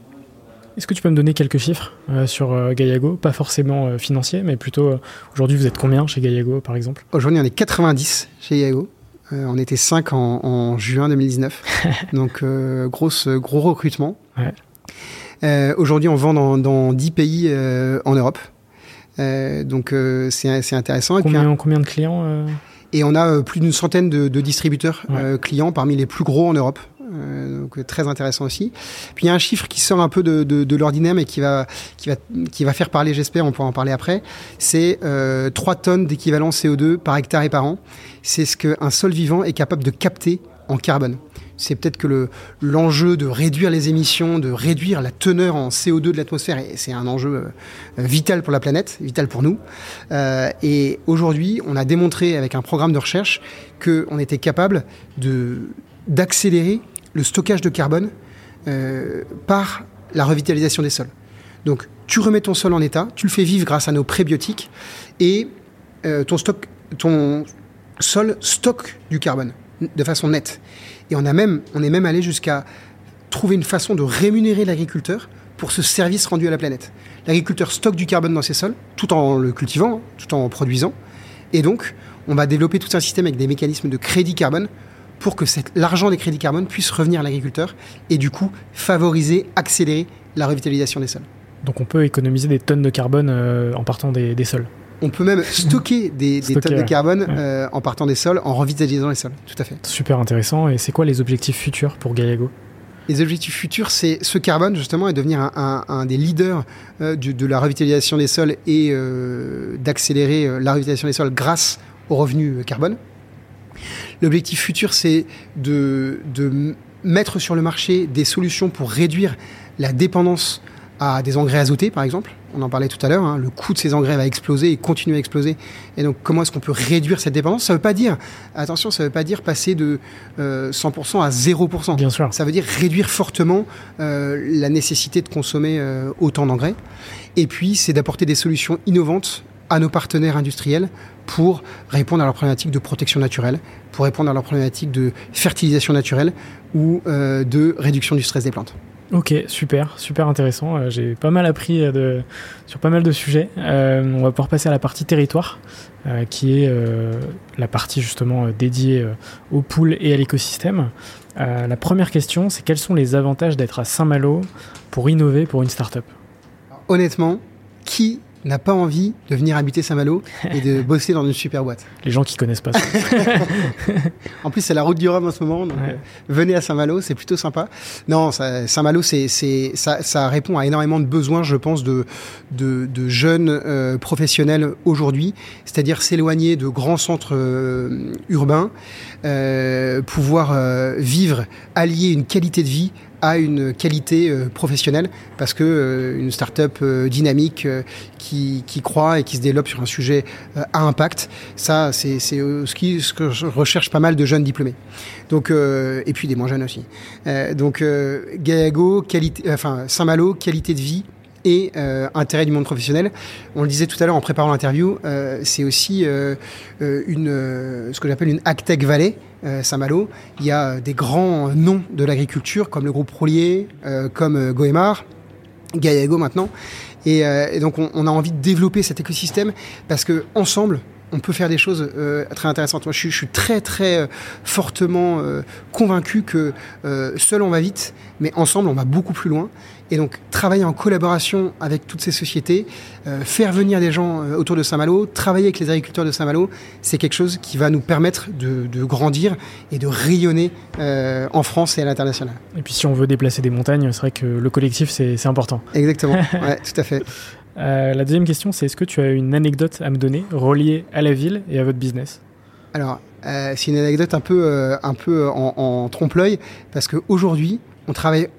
Est-ce que tu peux me donner quelques chiffres euh, sur Gaillago? Pas forcément financiers, mais plutôt aujourd'hui, vous êtes combien chez Gaillago, par exemple? Aujourd'hui, on est 90 chez Gaillago. Euh, on était 5 en, en juin 2019. Donc, euh, grosse, gros recrutement. Ouais. aujourd'hui, on vend dans, dans 10 pays en Europe. donc, c'est intéressant. Combien, Et puis, combien de clients Et on a plus d'une centaine de, de distributeurs ouais. clients parmi les plus gros en Europe. Euh, donc très intéressant aussi. Puis il y a un chiffre qui sort un peu de, de, de l'ordinaire, mais qui va, qui, va, qui va faire parler, j'espère, on pourra en parler après. C'est euh, 3 tonnes d'équivalent CO2 par hectare et par an. C'est ce qu'un sol vivant est capable de capter en carbone. C'est peut-être que l'enjeu le, de réduire les émissions, de réduire la teneur en CO2 de l'atmosphère, c'est un enjeu euh, vital pour la planète, vital pour nous. Euh, et aujourd'hui, on a démontré avec un programme de recherche qu'on était capable d'accélérer le stockage de carbone euh, par la revitalisation des sols. Donc, tu remets ton sol en état, tu le fais vivre grâce à nos prébiotiques, et ton, stock, ton sol stocke du carbone de façon nette. Et on, est même allé jusqu'à trouver une façon de rémunérer l'agriculteur pour ce service rendu à la planète. L'agriculteur stocke du carbone dans ses sols, tout en le cultivant, tout en produisant, et donc on va développer tout un système avec des mécanismes de crédit carbone pour que l'argent des crédits carbone puisse revenir à l'agriculteur et du coup favoriser, accélérer la revitalisation des sols. Donc on peut économiser des tonnes de carbone euh, en partant des, sols on peut même stocker des, des tonnes de carbone ouais. euh, en partant des sols, en revitalisant les sols. Tout à fait. Super intéressant. Et c'est quoi les objectifs futurs pour Gallego Les objectifs futurs, c'est ce carbone, justement, et devenir un, des leaders euh, de la revitalisation des sols et euh, d'accélérer la revitalisation des sols grâce aux revenus carbone. L'objectif futur, c'est de, de, mettre sur le marché des solutions pour réduire la dépendance à des engrais azotés, par exemple. On en parlait tout à l'heure, hein, le coût de ces engrais va exploser et continuer à exploser. Et donc, comment est-ce qu'on peut réduire cette dépendance? Ça ne veut pas dire, attention, ça ne veut pas dire passer de 100% euh, à 0%. Bien sûr. Ça veut dire réduire fortement euh, la nécessité de consommer euh, autant d'engrais. Et puis, c'est d'apporter des solutions innovantes à nos partenaires industriels pour répondre à leurs problématiques de protection naturelle, pour répondre à leurs problématiques de fertilisation naturelle ou de réduction du stress des plantes. Ok, super, super intéressant. Euh, j'ai pas mal appris euh, sur pas mal de sujets. Euh, on va pouvoir passer à la partie territoire, qui est la partie justement dédiée aux poules et à l'écosystème. la première question, c'est quels sont les avantages d'être à Saint-Malo pour innover pour une start-up? Honnêtement, qui n'a pas envie de venir habiter Saint-Malo et de bosser dans une super boîte. Les gens qui connaissent pas ça. en plus, c'est la route du Rhum en ce moment, donc euh, venez à Saint-Malo, c'est plutôt sympa. Non, Saint-Malo, c'est, ça, ça, répond à énormément de besoins, je pense, de, de, de jeunes euh, professionnels aujourd'hui, c'est-à-dire s'éloigner de grands centres euh, urbains, pouvoir vivre, allier une qualité de vie a une qualité euh, professionnelle parce que euh, une start-up euh, dynamique qui, croit et qui se développe sur un sujet à impact, ça c'est ce que je recherche pas mal de jeunes diplômés. Donc et puis des moins jeunes aussi. donc Gaillago, qualité, enfin Saint-Malo, qualité de vie et intérêt du monde professionnel. On le disait tout à l'heure en préparant l'interview, c'est aussi une, ce que j'appelle une Actec Valley, euh, Saint-Malo, il y a des grands noms de l'agriculture, comme le groupe Roulier, euh, comme euh, Goemar, Gallego maintenant. Et, donc on, a envie de développer cet écosystème parce que ensemble, on peut faire des choses très intéressantes. Moi, je suis, très très fortement convaincu que seul on va vite, mais ensemble on va beaucoup plus loin. Et donc, travailler en collaboration avec toutes ces sociétés, euh, faire venir des gens euh, autour de Saint-Malo, travailler avec les agriculteurs de Saint-Malo, c'est quelque chose qui va nous permettre de, grandir et de rayonner euh, en France et à l'international. Et puis, si on veut déplacer des montagnes, c'est vrai que le collectif, c'est important. Exactement, ouais, tout à fait. la deuxième question, c'est est-ce que tu as une anecdote à me donner reliée à la ville et à votre business? Alors, c'est une anecdote un peu, un peu en, en trompe-l'œil, parce qu'aujourd'hui, on travaille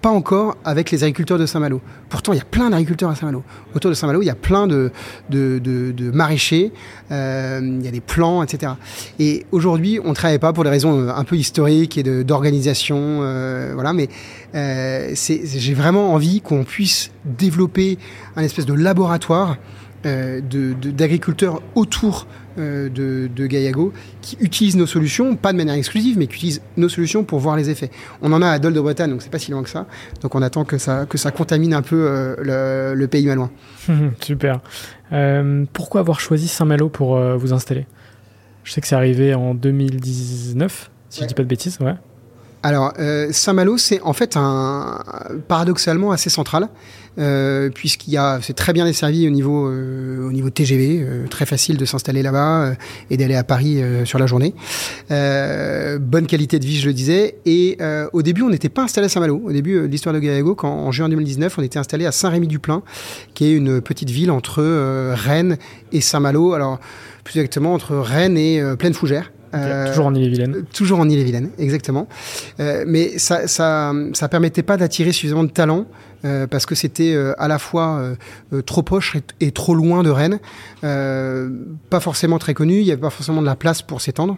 pas encore avec les agriculteurs de Saint-Malo. Pourtant, il y a plein d'agriculteurs à Saint-Malo. Autour de Saint-Malo, il y a plein de, de, de, maraîchers, euh, il y a des plants, etc. Et aujourd'hui, on ne travaille pas pour des raisons euh, un peu historiques et d'organisation, euh, voilà, mais euh, j'ai vraiment envie qu'on puisse développer un espèce de laboratoire d'agriculteurs autour euh, de, de Gaillago qui utilisent nos solutions, pas de manière exclusive, mais qui utilisent nos solutions pour voir les effets. On en a à Dol de Bretagne, donc c'est pas si loin que ça. Donc on attend que ça, que ça contamine un peu euh, le, pays malouin. Super. pourquoi avoir choisi Saint-Malo pour vous installer? Je sais que c'est arrivé en 2019, si je dis pas de bêtises. Ouais. Alors, Saint-Malo, c'est en fait un paradoxalement assez central. Euh, puisqu'il y a, c'est très bien desservi au niveau, euh, au niveau TGV, euh, très facile de s'installer là-bas et d'aller à Paris sur la journée. bonne qualité de vie, je le disais. Et au début, on n'était pas installé à Saint-Malo. Au début de l'histoire de Gallego, quand en juin 2019, on était installé à Saint-Rémy-du-Plain, qui est une petite ville entre Rennes et Saint-Malo. Alors, plus exactement entre Rennes et Plaine Fougère. toujours en Ille-et-Vilaine. Toujours en Ille-et-Vilaine, exactement. mais ça, ça, ça permettait pas d'attirer suffisamment de talents euh, parce que c'était euh, à la fois euh, trop proche et, trop loin de Rennes, pas forcément très connu, il n'y avait pas forcément de la place pour s'étendre.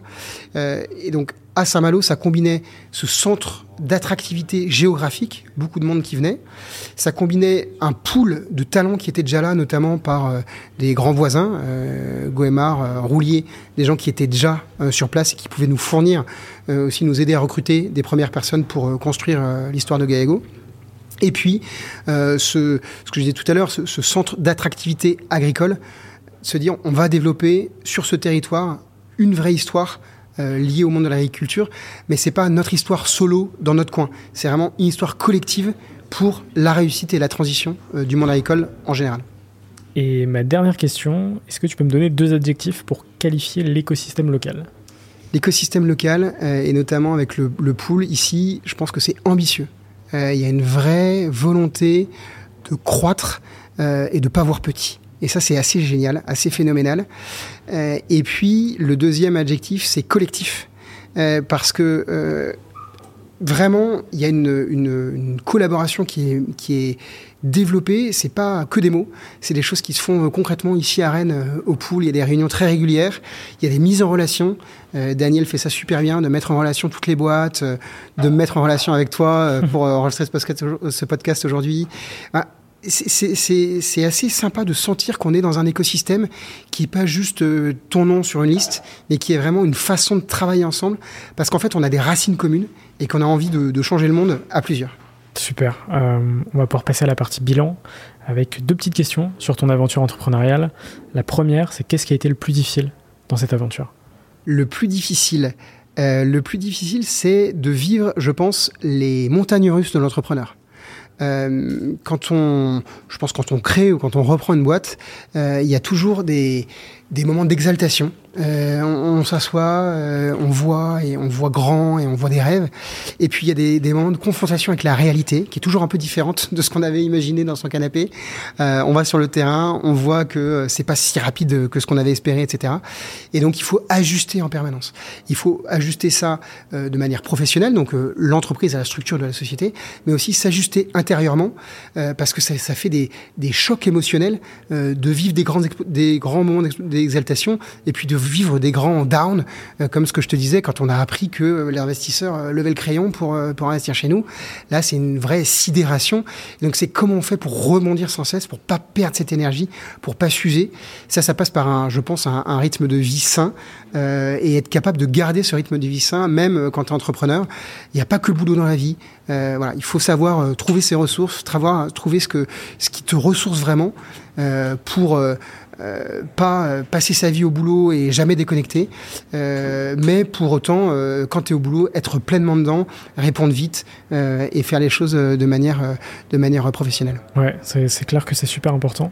et donc à Saint-Malo, ça combinait ce centre d'attractivité géographique, beaucoup de monde qui venait. Ça combinait un pool de talents qui étaient déjà là, notamment par des grands voisins, euh, Goemar, Roulier, des gens qui étaient déjà sur place et qui pouvaient nous fournir, aussi nous aider à recruter des premières personnes pour construire l'histoire de Gallego. Et puis, euh, ce, que je disais tout à l'heure, ce, centre d'attractivité agricole, se dire on va développer sur ce territoire une vraie histoire euh, liée au monde de l'agriculture, mais c'est pas notre histoire solo dans notre coin. C'est vraiment une histoire collective pour la réussite et la transition euh, du monde agricole en général. Et ma dernière question, est-ce que tu peux me donner deux adjectifs pour qualifier l'écosystème local? L'écosystème local, et notamment avec le, le, pool ici, je pense que c'est ambitieux. Il y a une vraie volonté de croître et de pas voir petit. Et ça, c'est assez génial, assez phénoménal. Et puis, le deuxième adjectif, c'est collectif. parce que vraiment, il y a une, collaboration qui est, qui est développée. C'est pas que des mots, c'est des choses qui se font euh, concrètement ici à Rennes, euh, au pool. Il y a des réunions très régulières, il y a des mises en relation. Euh, Daniel fait ça super bien, de mettre en relation toutes les boîtes, de me mettre en relation avec toi pour enregistrer ce podcast aujourd'hui. C'est assez sympa de sentir qu'on est dans un écosystème qui n'est pas juste ton nom sur une liste, mais qui est vraiment une façon de travailler ensemble, parce qu'en fait, on a des racines communes et qu'on a envie de, changer le monde à plusieurs. Super. Euh, on va pouvoir passer à la partie bilan avec deux petites questions sur ton aventure entrepreneuriale. La première, c'est qu'est-ce qui a été le plus difficile dans cette aventure? Le plus difficile, euh, le plus difficile, c'est de vivre, je pense, les montagnes russes de l'entrepreneur. Euh, quand on, je pense, quand on crée ou quand on reprend une boîte, il y a toujours des moments d'exaltation euh, on, s'assoit, euh, on voit et on voit grand et on voit des rêves. Et puis il y a des, des, moments de confrontation avec la réalité qui est toujours un peu différente de ce qu'on avait imaginé dans son canapé. Euh, on va sur le terrain, on voit que c'est pas si rapide que ce qu'on avait espéré, etc. Et donc il faut ajuster en permanence. Il faut ajuster ça de manière professionnelle, donc l'entreprise à la structure de la société, mais aussi s'ajuster intérieurement parce que ça, ça fait des, des, chocs émotionnels de vivre des grands, des grands moments d'exaltation et puis de vivre des grands downs, euh, comme ce que je te disais quand on a appris que euh, l'investisseur euh, levait le crayon pour, pour investir chez nous. Là, c'est une vraie sidération. donc, c'est comment on fait pour rebondir sans cesse, pour pas perdre cette énergie, pour pas s'user. Ça, ça passe par un, je pense, un, rythme de vie sain et être capable de garder ce rythme de vie sain, même quand tu es entrepreneur. Il n'y a pas que le boulot dans la vie. voilà, il faut savoir trouver ses ressources, trouver ce que ce qui te ressource vraiment pour euh, pas euh, passer sa vie au boulot et jamais déconnecter, euh, mais pour autant, quand tu es au boulot, être pleinement dedans, répondre vite et faire les choses de manière, de manière professionnelle. Ouais, c'est clair que c'est super important.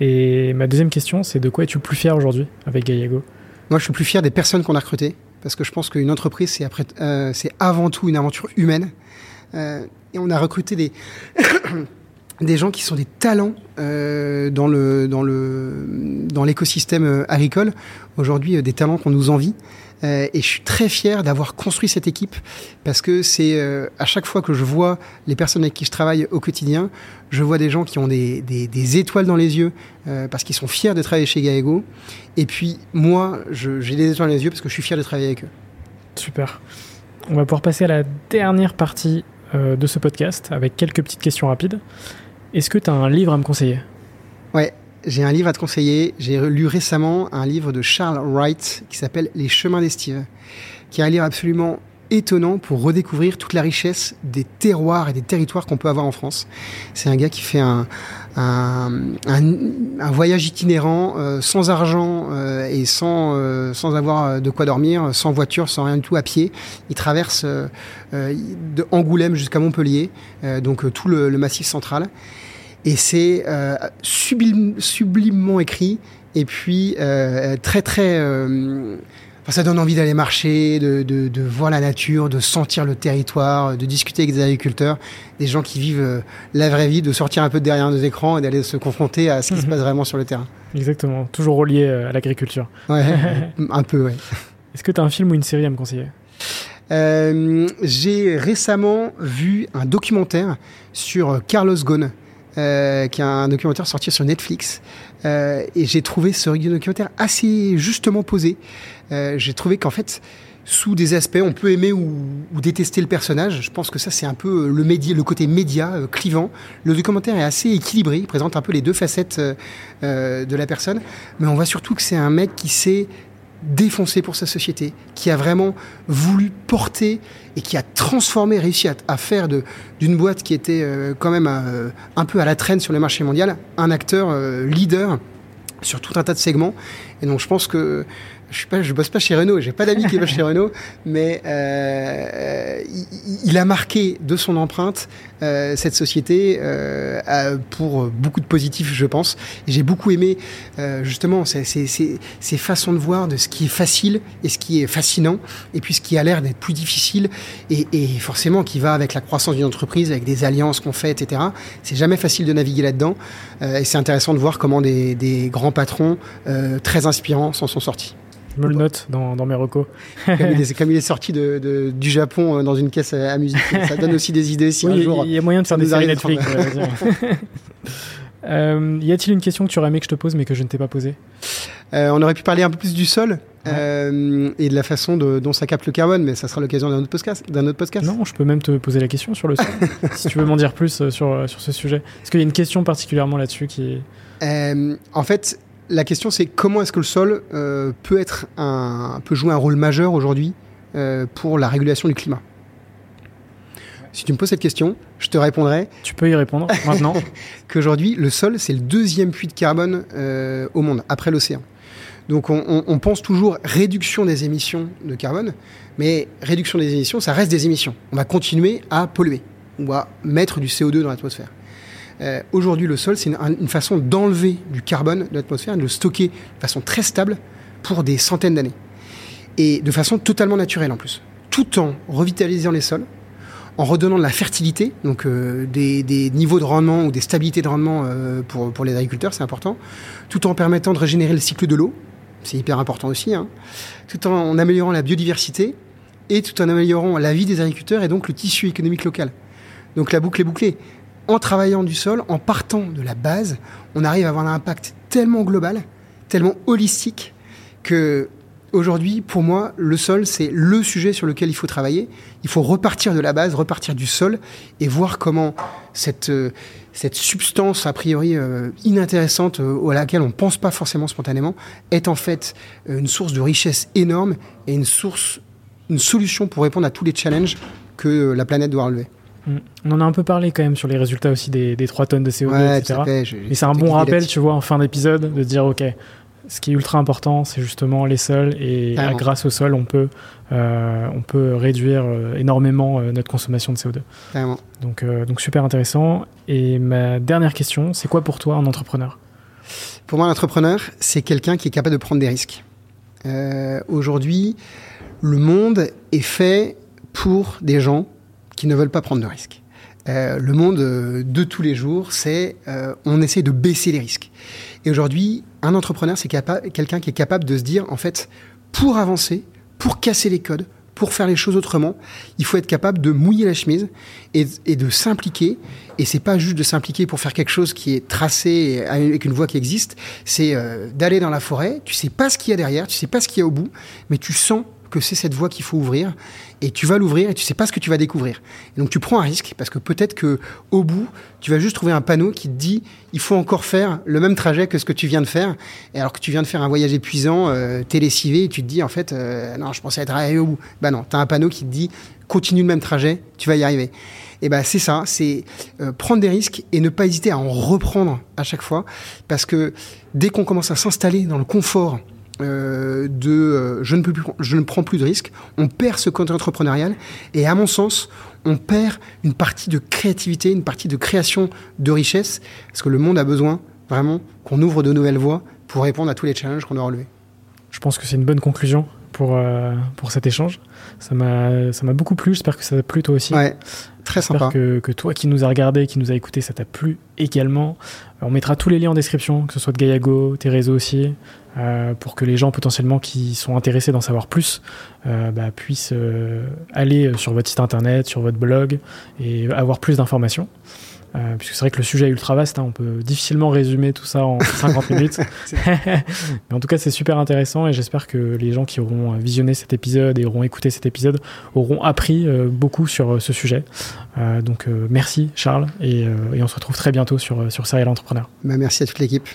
Et ma deuxième question, c'est de quoi es-tu le plus fier aujourd'hui avec Gaiago Moi, je suis plus fier des personnes qu'on a recrutées, parce que je pense qu'une entreprise, c'est c'est avant tout une aventure humaine. et on a recruté des des gens qui sont des talents euh, dans le dans le dans l'écosystème euh, agricole. Aujourd'hui, euh, des talents qu'on nous envie. Euh, et je suis très fier d'avoir construit cette équipe parce que c'est euh, à chaque fois que je vois les personnes avec qui je travaille au quotidien, je vois des gens qui ont des, des, des étoiles dans les yeux parce qu'ils sont fiers de travailler chez Gaego. Et puis moi, j'ai des étoiles dans les yeux parce que je suis fier de travailler avec eux. Super. On va pouvoir passer à la dernière partie de ce podcast avec quelques petites questions rapides. Est-ce que tu as un livre à me conseiller? Ouais, j'ai un livre à te conseiller. J'ai lu récemment un livre de Charles Wright qui s'appelle Les chemins d'estive, qui est un livre absolument étonnant pour redécouvrir toute la richesse des terroirs et des territoires qu'on peut avoir en France. C'est un gars qui fait un, voyage itinérant euh, sans argent euh, et sans, euh, sans avoir de quoi dormir, sans voiture, sans rien du tout à pied. Il traverse de Angoulême jusqu'à Montpellier, donc tout le, massif central. Et c'est sublim, sublimement écrit et puis très très ça donne envie d'aller marcher, de, de, de, voir la nature, de sentir le territoire, de discuter avec des agriculteurs, des gens qui vivent euh, la vraie vie, de sortir un peu derrière nos écrans et d'aller se confronter à ce qui se mhm. passe vraiment sur le terrain. Exactement, toujours relié euh, à l'agriculture. Ouais, un peu, ouais. Est-ce que tu as un film ou une série à me conseiller? Euh, J'ai récemment vu un documentaire sur Carlos Ghosn. Euh, qui est un documentaire sorti sur Netflix. Euh, et j'ai trouvé ce documentaire assez justement posé. Euh, j'ai trouvé qu'en fait, sous des aspects, on peut aimer ou, détester le personnage. Je pense que ça, c'est un peu le, média, le côté média, clivant. Le documentaire est assez équilibré, il présente un peu les deux facettes de la personne. Mais on voit surtout que c'est un mec qui sait défoncé pour sa société, qui a vraiment voulu porter et qui a transformé, réussi à, faire d'une boîte qui était euh, quand même euh, un peu à la traîne sur le marché mondial, un acteur euh, leader sur tout un tas de segments. Et donc je pense que je je bosse pas chez Renault, j'ai pas d'amis qui bossent chez Renault, mais euh, il, a marqué de son empreinte euh, cette société euh, pour beaucoup de positifs, je pense. J'ai beaucoup aimé euh, justement ces, ces, ces, ces, façons de voir de ce qui est facile et ce qui est fascinant, et puis ce qui a l'air d'être plus difficile et, et, forcément qui va avec la croissance d'une entreprise, avec des alliances qu'on fait, etc. C'est jamais facile de naviguer là-dedans, euh, et c'est intéressant de voir comment des, des grands patrons très inspirants s'en sont sortis. Je me le note dans, dans mes recos. comme, il est, comme, il est, sorti de, de, du Japon euh, dans une caisse à, à, musique, ça donne aussi des idées. Si oui, un jour, il y a moyen de faire des séries Netflix. euh, y a-t-il une question que tu aurais aimé que je te pose mais que je ne t'ai pas posée? Euh, On aurait pu parler un peu plus du sol ouais. euh, et de la façon de, dont ça capte le carbone, mais ça sera l'occasion d'un autre podcast. D'un autre podcast. Non, je peux même te poser la question sur le sol, si tu veux m'en dire plus euh, sur sur ce sujet. Est-ce qu'il y a une question particulièrement là-dessus qui. En fait, la question c'est comment est-ce que le sol euh, peut être un, peut jouer un rôle majeur aujourd'hui euh, pour la régulation du climat? Si tu me poses cette question, je te répondrai. Tu peux y répondre maintenant. Qu'aujourd'hui, le sol, c'est le deuxième puits de carbone euh, au monde, après l'océan. Donc on, on, on, pense toujours réduction des émissions de carbone, mais réduction des émissions, ça reste des émissions. On va continuer à polluer. On va mettre du CO2 dans l'atmosphère. Euh, Aujourd'hui, le sol, c'est une, façon d'enlever du carbone de l'atmosphère de le stocker de façon très stable pour des centaines d'années. Et de façon totalement naturelle en plus. Tout en revitalisant les sols, en redonnant de la fertilité, donc euh, des, niveaux de rendement ou des stabilités de rendement euh, pour, les agriculteurs, c'est important, tout en permettant de régénérer le cycle de l'eau, c'est hyper important aussi, hein, tout en améliorant la biodiversité et tout en améliorant la vie des agriculteurs et donc le tissu économique local. Donc la boucle est bouclée en travaillant du sol, en partant de la base, on arrive à avoir un impact tellement global, tellement holistique, que aujourd'hui, pour moi, le sol, c'est le sujet sur lequel il faut travailler. Il faut repartir de la base, repartir du sol et voir comment cette, euh, substance, a priori euh, inintéressante, euh, à laquelle on ne pense pas forcément spontanément, est en fait une source de richesse énorme et une source, une solution pour répondre à tous les challenges que la planète doit relever. On en a un peu parlé quand même sur les résultats aussi des, des 3 tonnes de CO2, ouais, etc. Fait, je, Mais c'est un bon rappel, tu vois, en fin d'épisode, de dire, OK, ce qui est ultra important, c'est justement les sols, et grâce au sol, on peut, euh, on peut réduire euh, énormément euh, notre consommation de CO2. Carrément. Donc, donc super intéressant. Et ma dernière question, c'est quoi pour toi un entrepreneur? Pour moi, un entrepreneur, c'est quelqu'un qui est capable de prendre des risques. Aujourd'hui, le monde est fait pour des gens qui ne veulent pas prendre de risques. Euh, le monde de tous les jours, c'est euh, on essaie de baisser les risques. Et aujourd'hui, un entrepreneur, c'est quelqu'un qui est capable de se dire, en fait, pour avancer, pour casser les codes, pour faire les choses autrement, il faut être capable de mouiller la chemise et, de s'impliquer. Et c'est pas juste de s'impliquer pour faire quelque chose qui est tracé avec une voie qui existe. C'est euh, d'aller dans la forêt. Tu sais pas ce qu'il y a derrière, tu sais pas ce qu'il y a au bout, mais tu sens que c'est cette voie qu'il faut ouvrir et tu vas l'ouvrir et tu sais pas ce que tu vas découvrir. Et donc tu prends un risque parce que peut-être que au bout, tu vas juste trouver un panneau qui te dit il faut encore faire le même trajet que ce que tu viens de faire et alors que tu viens de faire un voyage épuisant, euh, t'es et tu te dis en fait euh, non, je pensais être arrivé au bout. Bah non, tu as un panneau qui te dit continue le même trajet, tu vas y arriver. Et ben c'est ça, c'est euh, prendre des risques et ne pas hésiter à en reprendre à chaque fois parce que dès qu'on commence à s'installer dans le confort euh, de euh, je, ne peux plus, je ne prends plus de risques, on perd ce côté entrepreneurial et à mon sens, on perd une partie de créativité, une partie de création de richesse parce que le monde a besoin vraiment qu'on ouvre de nouvelles voies pour répondre à tous les challenges qu'on doit relever. Je pense que c'est une bonne conclusion pour, euh, pour cet échange. Ça m'a beaucoup plu, j'espère que ça t'a plu toi aussi. Ouais, très sympa. Que, que toi qui nous as regardé, qui nous a écouté, ça t'a plu également. On mettra tous les liens en description, que ce soit de Gaiago, tes réseaux aussi, euh, pour que les gens potentiellement qui sont intéressés d'en savoir plus euh, bah, puissent euh, aller sur votre site internet, sur votre blog et avoir plus d'informations. Euh, puisque c'est vrai que le sujet est ultra vaste, hein, on peut difficilement résumer tout ça en 50 minutes. Mais en tout cas, c'est super intéressant et j'espère que les gens qui auront visionné cet épisode et auront écouté cet épisode auront appris euh, beaucoup sur euh, ce sujet. donc merci Charles et, et, on se retrouve très bientôt sur, sur Serial Entrepreneur. Bah, merci à toute l'équipe.